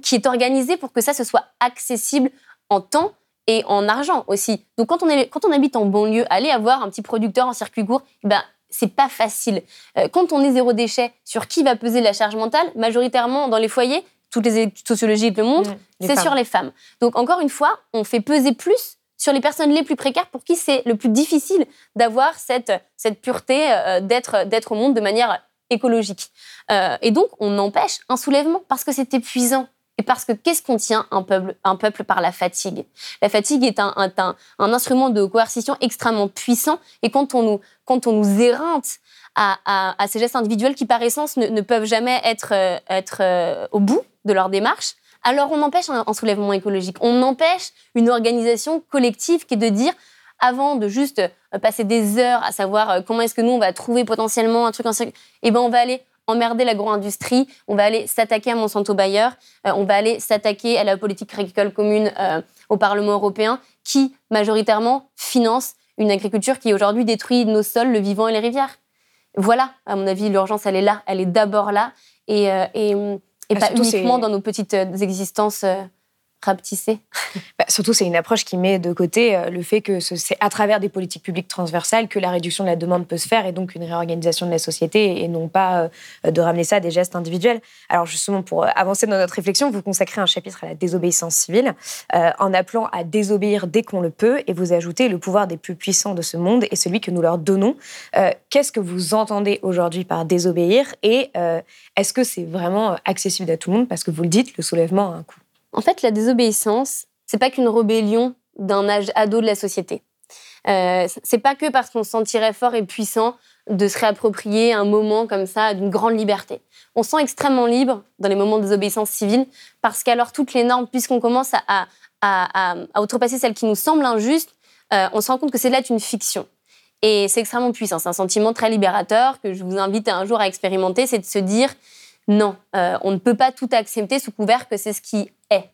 qui est organisée pour que ça se soit accessible en temps et en argent aussi. Donc quand on est quand on habite en banlieue, aller avoir un petit producteur en circuit court, eh ben c'est pas facile. Euh, quand on est zéro déchet, sur qui va peser la charge mentale Majoritairement dans les foyers, toutes les études sociologiques le montrent, Mmh, c'est sur les femmes. Donc encore une fois, on fait peser plus sur les personnes les plus précaires pour qui c'est le plus difficile d'avoir cette, cette pureté euh, d'être d'être au monde de manière écologique. Euh, et donc, on empêche un soulèvement parce que c'est épuisant. Et parce que qu'est-ce qu'on tient un peuple, un peuple par la fatigue? La fatigue est un, un, un, un instrument de coercition extrêmement puissant. Et quand on nous, quand on nous éreinte à, à, à ces gestes individuels qui, par essence, ne, ne peuvent jamais être, euh, être euh, au bout de leur démarche, alors on empêche un, soulèvement écologique. On empêche une organisation collective qui est de dire avant de juste euh, passer des heures à savoir euh, comment est-ce que nous on va trouver potentiellement un truc en eh ben on va aller emmerder l'agro-industrie, on va aller s'attaquer à Monsanto Bayer, euh, on va aller s'attaquer à la politique agricole commune au Parlement européen qui majoritairement finance une agriculture qui aujourd'hui détruit nos sols, le vivant et les rivières. Voilà, à mon avis, l'urgence elle est là, elle est d'abord là et, et, et Bah, pas uniquement dans nos petites euh, existences rapetissées. Bah, surtout, c'est une approche qui met de côté euh, le fait que ce- c'est à travers des politiques publiques transversales que la réduction de la demande peut se faire et donc une réorganisation de la société et non pas euh, de ramener ça à des gestes individuels. Alors justement, pour euh, avancer dans notre réflexion, vous consacrez un chapitre à la désobéissance civile en appelant à désobéir dès qu'on le peut et vous ajoutez le pouvoir des plus puissants de ce monde et celui que nous leur donnons. Qu'est-ce que vous entendez aujourd'hui par désobéir et est-ce que c'est vraiment accessible à tout le monde? Parce que vous le dites, le soulèvement a un coût. En fait, la désobéissance, c'est pas qu'une rébellion d'un âge ado de la société. Euh, c'est pas que parce qu'on se sentirait fort et puissant de se réapproprier un moment comme ça d'une grande liberté. On se sent extrêmement libre dans les moments de désobéissance civile parce qu'alors toutes les normes, puisqu'on commence à, à, à, à outrepasser celles qui nous semblent injustes, euh, on se rend compte que c'est là une fiction. Et c'est extrêmement puissant. C'est un sentiment très libérateur que je vous invite un jour à expérimenter, c'est de se dire non, euh, on ne peut pas tout accepter sous couvert que c'est ce qui est.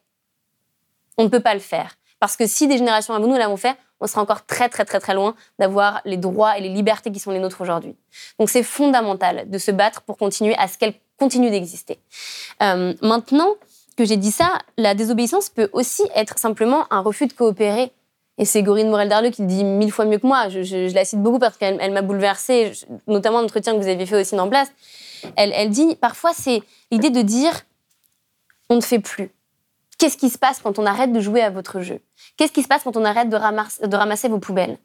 On ne peut pas le faire. Parce que si des générations avant nous l'avons fait, on sera encore très très très très loin d'avoir les droits et les libertés qui sont les nôtres aujourd'hui. Donc c'est fondamental de se battre pour continuer à ce qu'elles continuent d'exister. Euh, maintenant que j'ai dit ça, la désobéissance peut aussi être simplement un refus de coopérer. Et c'est Gorine Morel-Darleux qui le dit mille fois mieux que moi. Je, la cite beaucoup parce qu'elle elle m'a bouleversée, notamment l'entretien que vous avez fait aussi dans Blast. Elle, elle dit, parfois c'est l'idée de dire, on ne fait plus. Qu'est-ce qui se passe quand on arrête de jouer à votre jeu? Qu'est-ce qui se passe quand on arrête de, ramasser, de ramasser vos poubelles?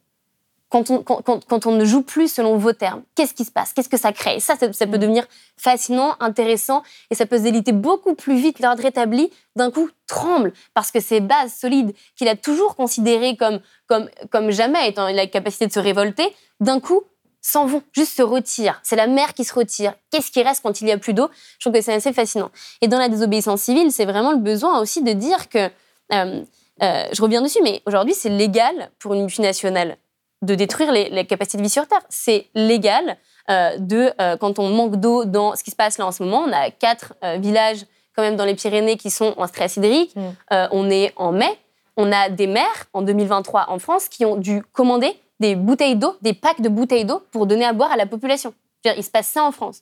Quand on, quand, quand- on ne joue plus selon vos termes, qu'est-ce qui se passe? Qu'est-ce que ça crée? Et ça, ça, ça peut devenir fascinant, intéressant, et ça peut se déliter beaucoup plus vite. L'ordre établi, d'un coup, tremble, parce que ces bases solides qu'il a toujours considérées comme, comme, comme jamais étant la capacité de se révolter, d'un coup, s'en vont, juste se retirent. C'est la mer qui se retire. Qu'est-ce qui reste quand il n'y a plus d'eau? Je trouve que c'est assez fascinant. Et dans la désobéissance civile, c'est vraiment le besoin aussi de dire que, euh, euh, je reviens dessus, mais aujourd'hui, c'est légal pour une multinationale de détruire les, les capacités de vie sur Terre. C'est légal euh, de, euh, quand on manque d'eau dans ce qui se passe là en ce moment, on a quatre euh, villages quand même dans les Pyrénées qui sont en stress hydrique. Mm. On est en mai. On a des maires en 2023 en France qui ont dû commander des bouteilles d'eau, des packs de bouteilles d'eau pour donner à boire à la population. Il se passe ça en France.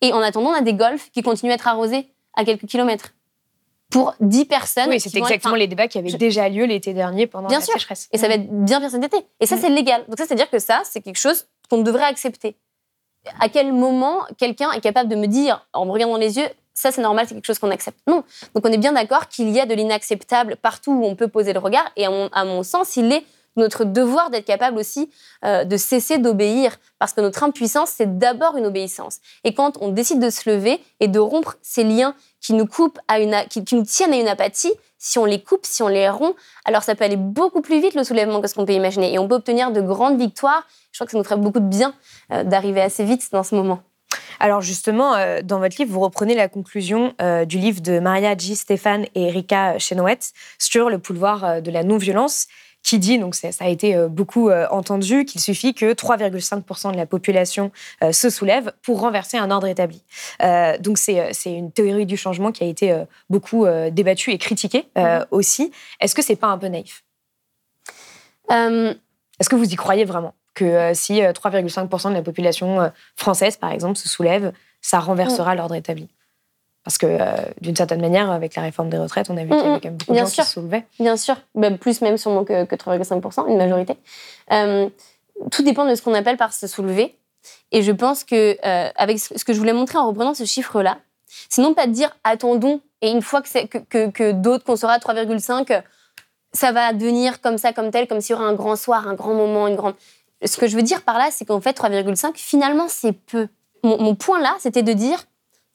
Et en attendant, on a des golfs qui continuent à être arrosés à quelques kilomètres. Pour 10 personnes. Oui, être- exactement les débats qui avaient je- déjà lieu l'été dernier pendant Bien la sûr. sécheresse. Et ça va être bien pire cet été. Et ça, Mm. c'est légal. Donc ça, c'est-à-dire que ça, c'est quelque chose qu'on devrait accepter. À quel moment quelqu'un est capable de me dire, en me regardant dans les yeux, ça c'est normal, c'est quelque chose qu'on accepte? Non. Donc on est bien d'accord qu'il y a de l'inacceptable partout où on peut poser le regard. Et à mon, à mon sens, il est notre devoir d'être capable aussi euh, de cesser d'obéir. Parce que notre impuissance, c'est d'abord une obéissance. Et quand on décide de se lever et de rompre ces liens qui nous coupent à une, qui, nous tiennent à une apathie, si on les coupe, si on les rompt, alors ça peut aller beaucoup plus vite le soulèvement que ce qu'on peut imaginer. Et on peut obtenir de grandes victoires. Je crois que ça nous ferait beaucoup de bien euh, d'arriver assez vite dans ce moment. Alors justement, euh, dans votre livre, vous reprenez la conclusion du livre de Maria G. Stéphane et Erika Chenoweth sur le pouvoir de la non-violence, qui dit, donc ça a été euh, beaucoup euh, entendu, qu'il suffit que 3,5% de la population euh, se soulève pour renverser un ordre établi. Donc c'est une théorie du changement qui a été beaucoup débattue et critiquée euh, aussi. Est-ce que c'est pas un peu naïf? Euh, Est-ce que vous y croyez vraiment? Que si euh, 3,5% de la population française, par exemple, se soulève, ça renversera l'ordre établi? Parce que, euh, d'une certaine manière, avec la réforme des retraites, on a vu qu'il y avait quand même beaucoup de gens sûr. qui se soulevaient. Bien sûr, plus même sûrement que, que 3,5%, une majorité. Euh, tout dépend de ce qu'on appelle par se soulever. Et je pense que, euh, avec ce que je voulais montrer en reprenant ce chiffre-là, c'est non pas de dire attendons Et une fois que, que, que, d'autres, qu'on sera 3,5, ça va devenir comme ça, comme tel, comme s'il y aurait un grand soir, un grand moment, une grande. Ce que je veux dire par là, c'est qu'en fait, 3,5, finalement, c'est peu. Mon, point là, c'était de dire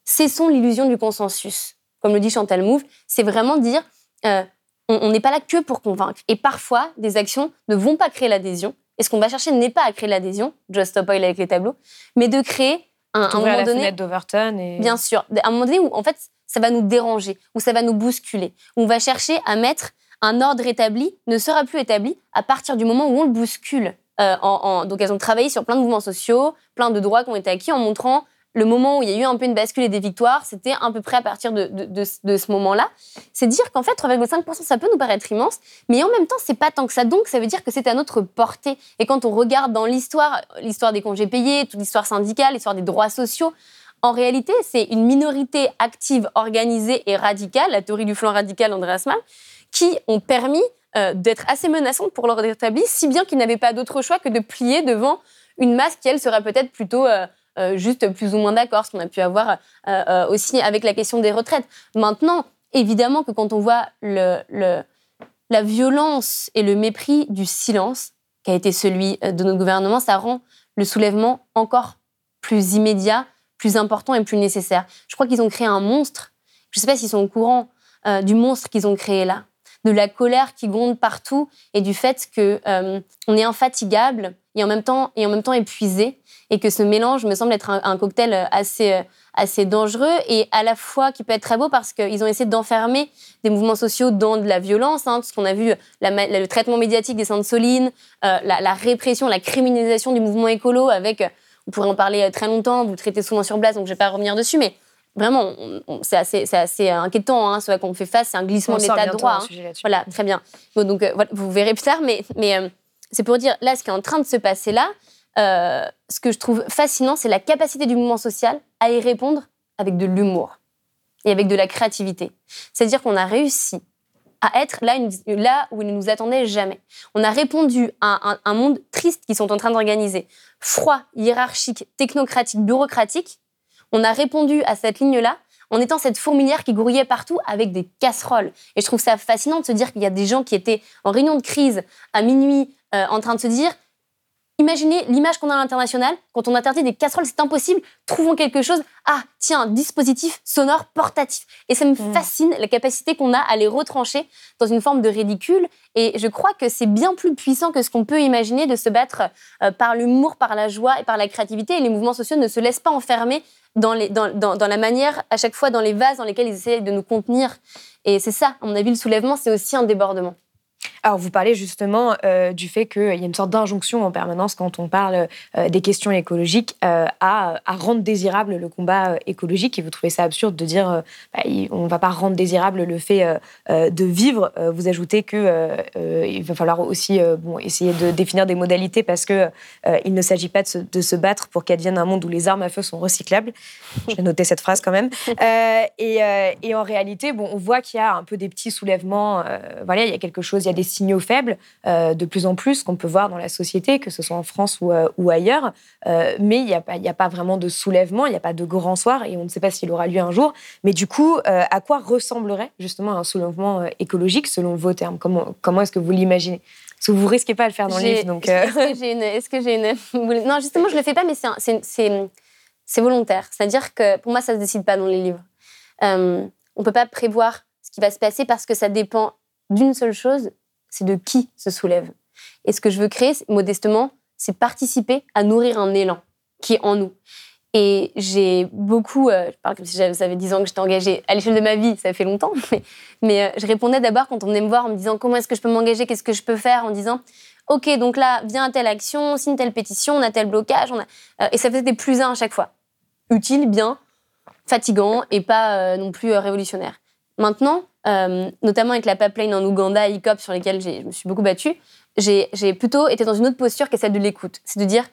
cessons l'illusion du consensus. Comme le dit Chantal Mouffe, c'est vraiment dire euh, on n'est pas là que pour convaincre. Et parfois, des actions ne vont pas créer l'adhésion. Et ce qu'on va chercher n'est pas à créer l'adhésion, Just Stop Oil avec les tableaux, mais de créer un, un moment la donné. d'Overton. Et... Bien sûr. Un moment donné où, en fait, ça va nous déranger, où ça va nous bousculer, où on va chercher à mettre un ordre établi, ne sera plus établi à partir du moment où on le bouscule. Euh, en, donc, elles ont travaillé sur plein de mouvements sociaux, plein de droits qui ont été acquis en montrant le moment où il y a eu un peu une bascule et des victoires, c'était à peu près à partir de, ce moment-là. C'est dire qu'en fait, 3,5%, ça peut nous paraître immense, mais en même temps, c'est pas tant que ça. Donc, ça veut dire que c'est à notre portée. Et quand on regarde dans l'histoire, l'histoire des congés payés, toute l'histoire syndicale, l'histoire des droits sociaux, en réalité, c'est une minorité active, organisée et radicale, la théorie du flanc radical d'Andreas Malm, qui ont permis euh, d'être assez menaçantes pour l'ordre établi, si bien qu'ils n'avaient pas d'autre choix que de plier devant une masse qui, elle, serait peut-être plutôt euh, juste plus ou moins d'accord, ce qu'on a pu avoir aussi avec la question des retraites. Maintenant, évidemment que quand on voit la violence et le mépris du silence qui a été celui de notre gouvernement, ça rend le soulèvement encore plus immédiat, plus important et plus nécessaire. Je crois qu'ils ont créé un monstre. Je ne sais pas s'ils sont au courant du monstre qu'ils ont créé là de la colère qui gronde partout et du fait que euh, on est infatigable et en même temps et en même temps épuisé et que ce mélange me semble être un, cocktail assez euh, assez dangereux et à la fois qui peut être très beau parce qu'ils ont essayé d'enfermer des mouvements sociaux dans de la violence, hein, tout ce qu'on a vu, le traitement médiatique des Saintes Solines, euh, la, répression, la criminalisation du mouvement écolo avec, on pourrait en parler très longtemps, vous le traitez souvent sur place, donc je ne vais pas revenir dessus, mais vraiment, c'est assez, assez, inquiétant. Hein, ce qu'on fait face, c'est un glissement de l'état de droit. Hein. Voilà, très bien. donc, euh, vous verrez plus tard, mais, mais euh, c'est pour dire, là, ce qui est en train de se passer là, euh, ce que je trouve fascinant, c'est la capacité du mouvement social à y répondre avec de l'humour et avec de la créativité. C'est-à-dire qu'on a réussi à être là, là où il ne nous attendait jamais. On a répondu à un, un monde triste qu'ils sont en train d'organiser, froid, hiérarchique, technocratique, bureaucratique, on a répondu à cette ligne-là en étant cette fourmilière qui grouillait partout avec des casseroles. Et je trouve ça fascinant de se dire qu'il y a des gens qui étaient en réunion de crise à minuit euh, en train de se dire Imaginez l'image qu'on a à l'international. Quand on interdit des casseroles, c'est impossible. Trouvons quelque chose. Ah, tiens, dispositif sonore portatif. Et ça me mm. fascine la capacité qu'on a à les retrancher dans une forme de ridicule. Et je crois que c'est bien plus puissant que ce qu'on peut imaginer de se battre euh, par l'humour, par la joie et par la créativité. Et les mouvements sociaux ne se laissent pas enfermer dans, les, dans, dans, dans, la manière, à chaque fois, dans les vases dans lesquels ils essaient de nous contenir. Et c'est ça, à mon avis, le soulèvement, c'est aussi un débordement. Alors, vous parlez justement euh, du fait qu'il y a une sorte d'injonction en permanence quand on parle euh, des questions écologiques euh, à, rendre désirable le combat écologique. Et vous trouvez ça absurde de dire bah, on ne va pas rendre désirable le fait de vivre. vous ajoutez qu'il il va falloir aussi bon, essayer de définir des modalités parce qu'il il ne s'agit pas de se, de se battre pour qu'advienne un monde où les armes à feu sont recyclables. Je vais noter cette phrase quand même. (laughs) Et, et, en réalité, bon, on voit qu'il y a un peu des petits soulèvements. voilà, il y a quelque chose, il y a des signaux faibles euh, de plus en plus qu'on peut voir dans la société, que ce soit en France ou, euh, ailleurs. Euh, mais il n'y a, a, pas vraiment de soulèvement, il n'y a pas de grand soir et on ne sait pas s'il aura lieu un jour. Mais du coup, à quoi ressemblerait justement un soulèvement écologique selon vos termes? Comment, comment est-ce que vous l'imaginez? Parce que vous ne risquez pas de le faire dans le livre. Donc (laughs) Est-ce que j'ai une, (laughs) Non, justement, je ne le fais pas, mais c'est volontaire. C'est-à-dire que pour moi, ça ne se décide pas dans les livres. on ne peut pas prévoir ce qui va se passer parce que ça dépend d'une seule chose, c'est de qui se soulève. Et ce que je veux créer, modestement, c'est participer à nourrir un élan qui est en nous. Et j'ai beaucoup, euh, je parle comme si j'avais 10 ans que j'étais engagée à l'échelle de ma vie, ça fait longtemps, (laughs) mais, euh, je répondais d'abord quand on venait me voir en me disant comment est-ce que je peux m'engager, qu'est-ce que je peux faire, en disant ok, donc là, viens à telle action, signe telle pétition, on a tel blocage. Euh, et ça faisait des plus un à chaque fois. Utile, bien, fatigant et pas non plus révolutionnaire. Maintenant, notamment avec la pipeline en Ouganda, ICOP, sur lesquels je me suis beaucoup battue, j'ai plutôt été dans une autre posture est celle de l'écoute. C'est de dire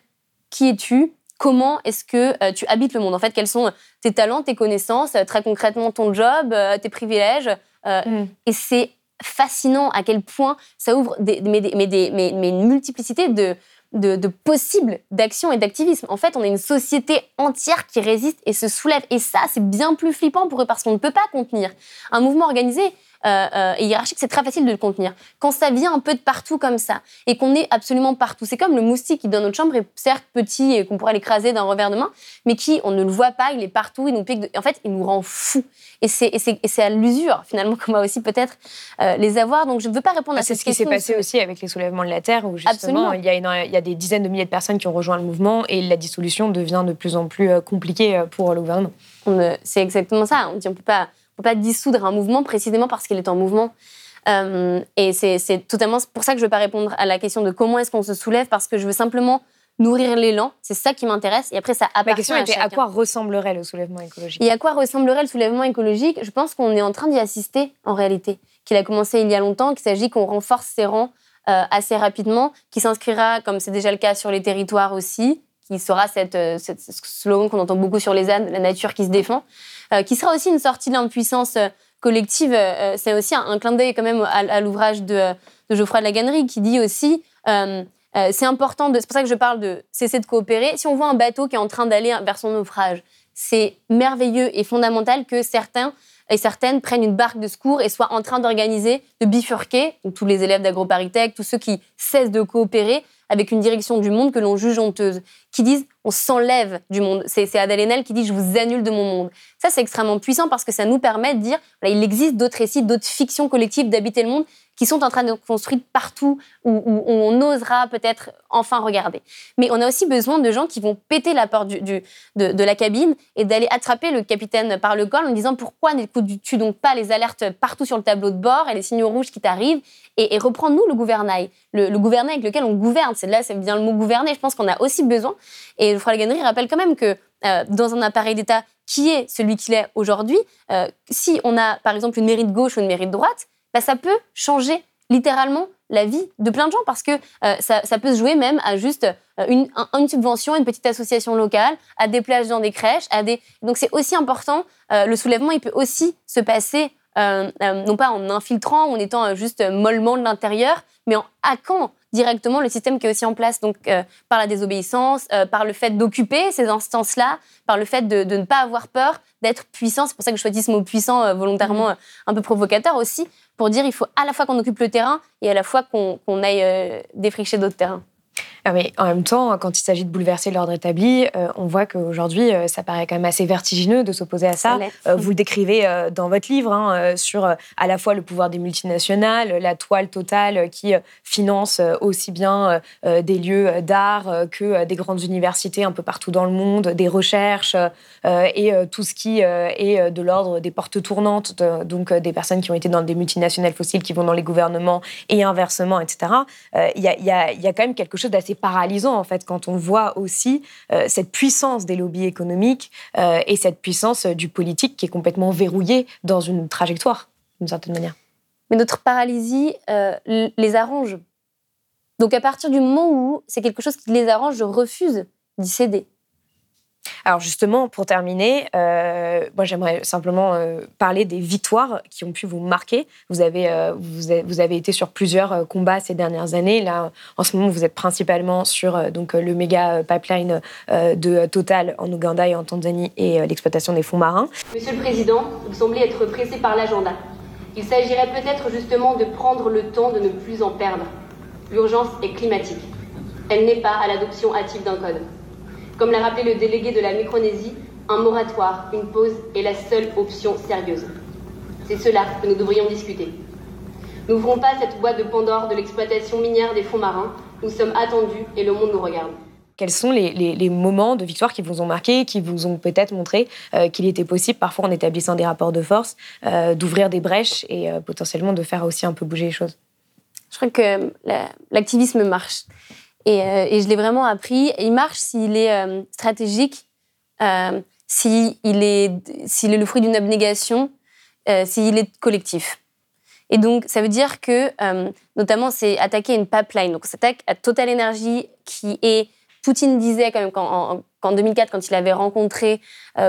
qui es-tu? Comment est-ce que euh, tu habites le monde? En fait, quels sont tes talents, tes connaissances, euh, très concrètement ton job, tes privilèges mm. Et c'est fascinant à quel point ça ouvre des, mais, mais, mais, une multiplicité de, de, de possible d'action et d'activisme. En fait, on est une société entière qui résiste et se soulève. Et ça, c'est bien plus flippant pour eux parce qu'on ne peut pas contenir. Un mouvement organisé, euh, euh, et hiérarchique, c'est très facile de le contenir. Quand ça vient un peu de partout comme ça, et qu'on est absolument partout, c'est comme le moustique qui dans notre chambre est certes petit et qu'on pourrait l'écraser d'un revers de main, mais qui, on ne le voit pas, il est partout, il nous pique. En fait, il nous rend fous. Et c'est à l'usure, finalement, qu'on va aussi peut-être euh, les avoir. Donc, je ne veux pas répondre ah, à cette question. C'est ce qui s'est passé aussi avec les soulèvements de la Terre, où justement, il y, a il y, a des dizaines de milliers de personnes qui ont rejoint le mouvement et la dissolution devient de plus en plus compliquée pour le gouvernement. C'est exactement ça. On dit on peut pas peut pas dissoudre un mouvement précisément parce qu'il est en mouvement. Euh, et c'est totalement pour ça que je ne veux pas répondre à la question de comment est-ce qu'on se soulève, parce que je veux simplement nourrir l'élan. C'est ça qui m'intéresse. Et après, ça appartient Ma question à était à quoi ressemblerait le soulèvement écologique? Et à quoi ressemblerait le soulèvement écologique? Je pense qu'on est en train d'y assister en réalité. Qu'il a commencé il y a longtemps, qu'il s'agit qu'on renforce ses rangs euh, assez rapidement, qui s'inscrira, comme c'est déjà le cas sur les territoires aussi, qui sera euh, cette slogan qu'on entend beaucoup sur les ânes, la nature qui se défend. Euh, qui sera aussi une sortie de l'impuissance euh, collective. C'est aussi un, clin d'œil quand même à, l'ouvrage de, Geoffroy de la Gannerie qui dit aussi c'est important, c'est pour ça que je parle de cesser de coopérer. Si on voit un bateau qui est en train d'aller vers son naufrage, c'est merveilleux et fondamental que certains et certaines prennent une barque de secours et soient en train d'organiser, de bifurquer, tous les élèves d'AgroParisTech, tous ceux qui cessent de coopérer avec une direction du monde que l'on juge honteuse, qui disent on s'enlève du monde. C'est Adèle Haenel qui dit je vous annule de mon monde. Ça, c'est extrêmement puissant parce que ça nous permet de dire il existe d'autres récits, d'autres fictions collectives d'habiter le monde qui sont en train de construire partout où, on osera peut-être enfin regarder. Mais on a aussi besoin de gens qui vont péter la porte de, la cabine et d'aller attraper le capitaine par le col en disant pourquoi n'écoutes-tu donc pas les alertes partout sur le tableau de bord et les signaux rouges qui t'arrivent et, reprends-nous le gouvernail, le, gouvernail avec lequel on gouverne. C'est là, c'est bien le mot gouverner. Je pense qu'on a aussi besoin. Et Gannery rappelle quand même que euh, dans un appareil d'État qui est celui qu'il est aujourd'hui, euh, si on a par exemple une mairie de gauche ou une mairie de droite, bah, ça peut changer littéralement la vie de plein de gens parce que euh, ça, peut se jouer même à juste une, une, subvention, une petite association locale, à des plages dans des crèches, à des... Donc c'est aussi important, le soulèvement, il peut aussi se passer, non pas en infiltrant, en étant juste mollement de l'intérieur, mais en hackant directement le système qui est aussi en place, donc par la désobéissance, par le fait d'occuper ces instances-là, par le fait de, de, ne pas avoir peur, d'être puissant. C'est pour ça que je choisis ce mot puissant volontairement un peu provocateur aussi, pour dire il faut à la fois qu'on occupe le terrain et à la fois qu'on aille euh, défricher d'autres terrains. Ah, mais en même temps, quand il s'agit de bouleverser l'ordre établi, euh, on voit qu'aujourd'hui, euh, ça paraît quand même assez vertigineux de s'opposer à ça. Euh, vous le décrivez dans votre livre hein, sur à la fois le pouvoir des multinationales, la toile totale qui finance aussi bien des lieux d'art que des grandes universités un peu partout dans le monde, des recherches et tout ce qui est de l'ordre des portes tournantes, donc des personnes qui ont été dans des multinationales fossiles qui vont dans les gouvernements et inversement, etc. Il y, y, a quand même quelque chose d'assez paralysant en fait quand on voit aussi euh, cette puissance des lobbies économiques euh, et cette puissance euh, du politique qui est complètement verrouillée dans une trajectoire d'une certaine manière. Mais notre paralysie les arrange. Donc à partir du moment où c'est quelque chose qui les arrange, je refuse d'y céder. Alors justement, pour terminer, euh, moi j'aimerais simplement euh, parler des victoires qui ont pu vous marquer. Vous avez, euh, vous, avez, été sur plusieurs combats ces dernières années. Là, en ce moment, vous êtes principalement sur donc le méga pipeline de Total en Ouganda et en Tanzanie et l'exploitation des fonds marins. Monsieur le Président, vous semblez être pressé par l'agenda. Il s'agirait peut-être justement de prendre le temps de ne plus en perdre. L'urgence est climatique. Elle n'est pas à l'adoption hâtive d'un code. Comme l'a rappelé le délégué de la Micronésie, un moratoire, une pause est la seule option sérieuse. C'est cela que nous devrions discuter. N'ouvrons pas cette boîte de Pandore de l'exploitation minière des fonds marins. Nous sommes attendus et le monde nous regarde. Quels sont les, moments de victoire qui vous ont marqué, qui vous ont peut-être montré euh, qu'il était possible, parfois en établissant des rapports de force, euh, d'ouvrir des brèches et euh, potentiellement de faire aussi un peu bouger les choses? Je crois que l'activisme marche. Euh, et, je l'ai vraiment appris. Il marche s'il est euh, stratégique, euh, s'il est, le fruit d'une abnégation, s'il est collectif. Et donc, ça veut dire que, notamment, c'est attaquer une pipeline. Donc, on s'attaque à Total Energy, qui est. Poutine disait, quand même, qu'en 2004, quand il avait rencontré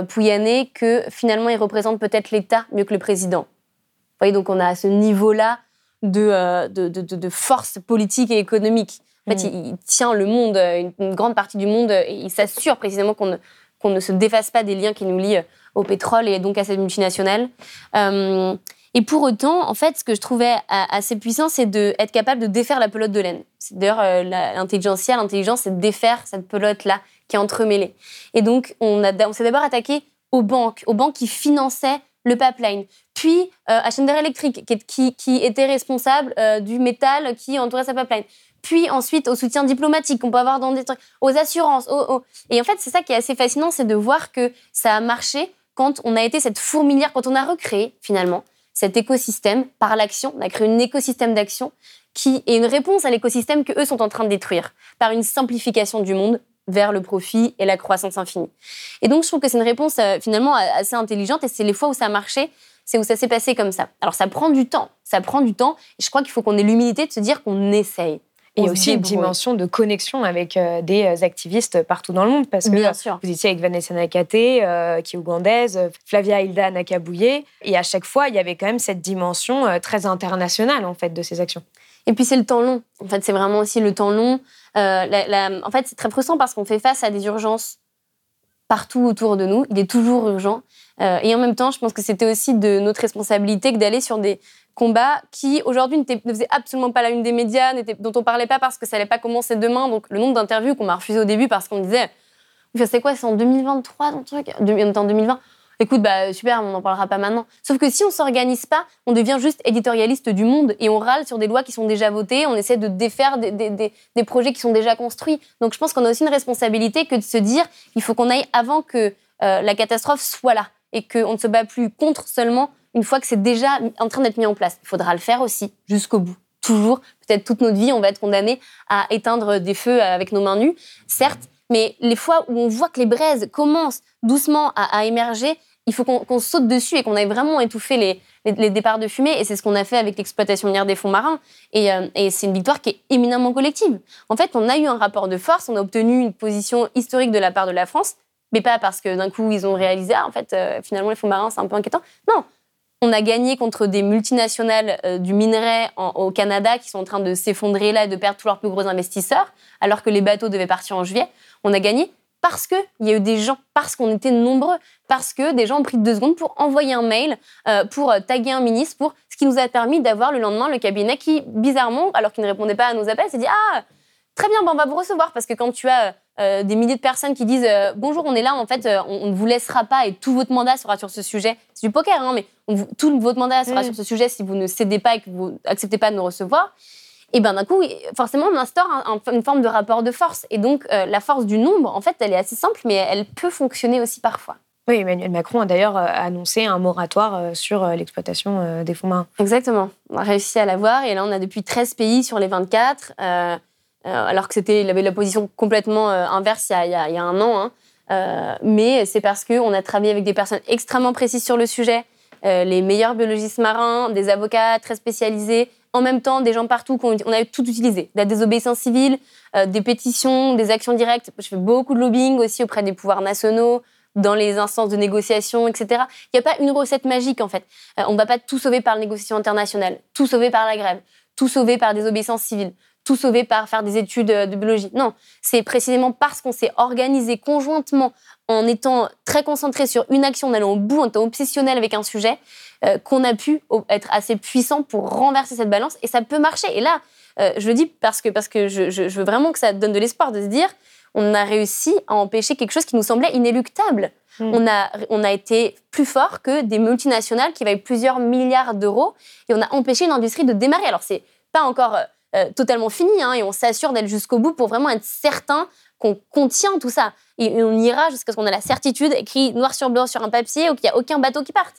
Pouyanné, que finalement, il représente peut-être l'État mieux que le président. Vous voyez, donc, on a ce niveau-là de, force politique et économique. En fait, Mm. il, il tient le monde, euh, une, une grande partie du monde, euh, et il s'assure précisément qu'on ne, qu'on ne se défasse pas des liens qui nous lient euh, au pétrole et donc à cette multinationale. Euh, et pour autant, en fait, ce que je trouvais assez puissant, c'est d'être capable de défaire la pelote de laine. C'est D'ailleurs, euh, l'intelligentsia, l'intelligence, c'est de défaire cette pelote-là qui est entremêlée. Et donc, on, a- on s'est d'abord attaqué aux banques, aux banques qui finançaient le pipeline, puis euh, à Schneider Electric, qui, est- qui, qui était responsable euh, du métal qui entourait sa pipeline, puis ensuite au soutien diplomatique qu'on peut avoir dans des trucs, aux assurances. Et en fait, c'est ça qui est assez fascinant, c'est de voir que ça a marché quand on a été cette fourmilière, quand on a recréé finalement cet écosystème par l'action, on a créé un écosystème d'action qui est une réponse à l'écosystème que eux sont en train de détruire par une simplification du monde vers le profit et la croissance infinie. Et donc, je trouve que c'est une réponse euh, finalement assez intelligente et c'est les fois où ça a marché, c'est où ça s'est passé comme ça. Alors, ça prend du temps, ça prend du temps et je crois qu'il faut qu'on ait l'humilité de se dire qu'on essaye. Et aussi une dimension de connexion avec euh, des euh, activistes partout dans le monde, parce que Bien sûr. vous étiez avec Vanessa Nakate, euh, qui est ougandaise, Flavia Hilda Nakabouye, et à chaque fois, il y avait quand même cette dimension euh, très internationale, en fait, de ces actions. Et puis c'est le temps long. En fait, c'est vraiment aussi le temps long. La- la- en fait, c'est très frustrant parce qu'on fait face à des urgences partout autour de nous. Il est toujours urgent. Euh, et en même temps, je pense que c'était aussi de notre responsabilité que d'aller sur des combats qui, aujourd'hui, ne faisaient absolument pas la une des médias, dont on parlait pas parce que ça allait pas commencer demain. Donc, le nombre d'interviews qu'on m'a refusé au début parce qu'on disait, Oui, c'est quoi, c'est en 2023 ton truc? On en 2020 Écoute, bah super, on n'en parlera pas maintenant. Sauf que si on s'organise pas, on devient juste éditorialiste du monde et on râle sur des lois qui sont déjà votées, on essaie de défaire des, projets qui sont déjà construits. Donc je pense qu'on a aussi une responsabilité que de se dire il faut qu'on aille avant que euh, la catastrophe soit là et qu'on ne se bat plus contre seulement une fois que c'est déjà en train d'être mis en place. Il faudra le faire aussi jusqu'au bout. Toujours, peut-être toute notre vie, on va être condamné à éteindre des feux avec nos mains nues, certes, mais les fois où on voit que les braises commencent doucement à émerger, il faut qu'on saute dessus et qu'on aille vraiment étouffer les, les, départs de fumée. Et c'est ce qu'on a fait avec l'exploitation minière des fonds marins. Et, euh, et c'est une victoire qui est éminemment collective. En fait, on a eu un rapport de force, on a obtenu une position historique de la part de la France, mais pas parce que d'un coup ils ont réalisé, ah, en fait, euh, finalement les fonds marins c'est un peu inquiétant. Non, on a gagné contre des multinationales euh, du minerai au Canada qui sont en train de s'effondrer là et de perdre tous leurs plus gros investisseurs, alors que les bateaux devaient partir en juillet. On a gagné parce qu'il y a eu des gens, parce qu'on était nombreux, parce que des gens ont pris deux secondes pour envoyer un mail, euh, pour euh, taguer un ministre, pour ce qui nous a permis d'avoir le lendemain le cabinet qui, bizarrement, alors qu'il ne répondait pas à nos appels, s'est dit Ah, très bien, ben, on va vous recevoir. Parce que quand tu as euh, des milliers de personnes qui disent euh, Bonjour, on est là, en fait, on, ne vous laissera pas et tout votre mandat sera sur ce sujet. C'est du poker, hein, mais on tout votre mandat sera Mm. sur ce sujet si vous ne cédez pas et que vous acceptez pas de nous recevoir. Et ben d'un coup, forcément, on instaure un- un- une forme de rapport de force. Et donc, euh, la force du nombre, en fait, elle est assez simple, mais elle peut fonctionner aussi parfois. Oui, Emmanuel Macron a d'ailleurs euh, annoncé un moratoire euh, sur l'exploitation des fonds marins. Exactement. On a réussi à l'avoir. Et là, on a depuis 13 pays sur les 24. euh, alors que c'était, il avait la position complètement inverse il y a, il y a- il y a un an. hein. Euh, mais c'est parce qu'on a travaillé avec des personnes extrêmement précises sur le sujet, euh, les meilleurs biologistes marins, des avocats très spécialisés, en même temps des gens partout, qu'on- on a tout utilisé. La désobéissance civile, euh, des pétitions, des actions directes. Je fais beaucoup de lobbying aussi auprès des pouvoirs nationaux, dans les instances de négociation, etc. Il n'y a pas une recette magique, en fait. Euh, on ne va pas tout sauver par la négociation internationale, tout sauver par la grève, tout sauver par des obéissances civiles, tout sauver par faire des études euh, de biologie. Non, c'est précisément parce qu'on s'est organisé conjointement en étant très concentré sur une action, en allant au bout, en étant obsessionnel avec un sujet, euh, qu'on a pu être assez puissant pour renverser cette balance. Et ça peut marcher. Et là, euh, je le dis parce que, parce que je, je- je veux vraiment que ça donne de l'espoir de se dire on a réussi à empêcher quelque chose qui nous semblait inéluctable. Mm. On, a, on a été plus fort que des multinationales qui valent plusieurs milliards d'euros et on a empêché une industrie de démarrer. Alors, c'est pas encore euh, totalement fini hein, et on s'assure d'aller jusqu'au bout pour vraiment être certain qu'on contient tout ça. Et on ira jusqu'à ce qu'on ait la certitude, écrit noir sur blanc sur un papier, ou qu'il n'y a aucun bateau qui parte.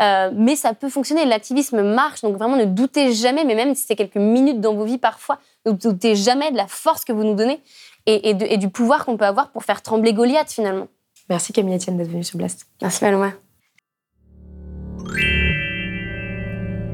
Euh, mais ça peut fonctionner, l'activisme marche, donc vraiment ne doutez jamais, mais même si c'est quelques minutes dans vos vies parfois, ne doutez jamais de la force que vous nous donnez et, et de- et du pouvoir qu'on peut avoir pour faire trembler Goliath finalement. Merci Camille Etienne d'être venue sur Blast. Merci Maloma.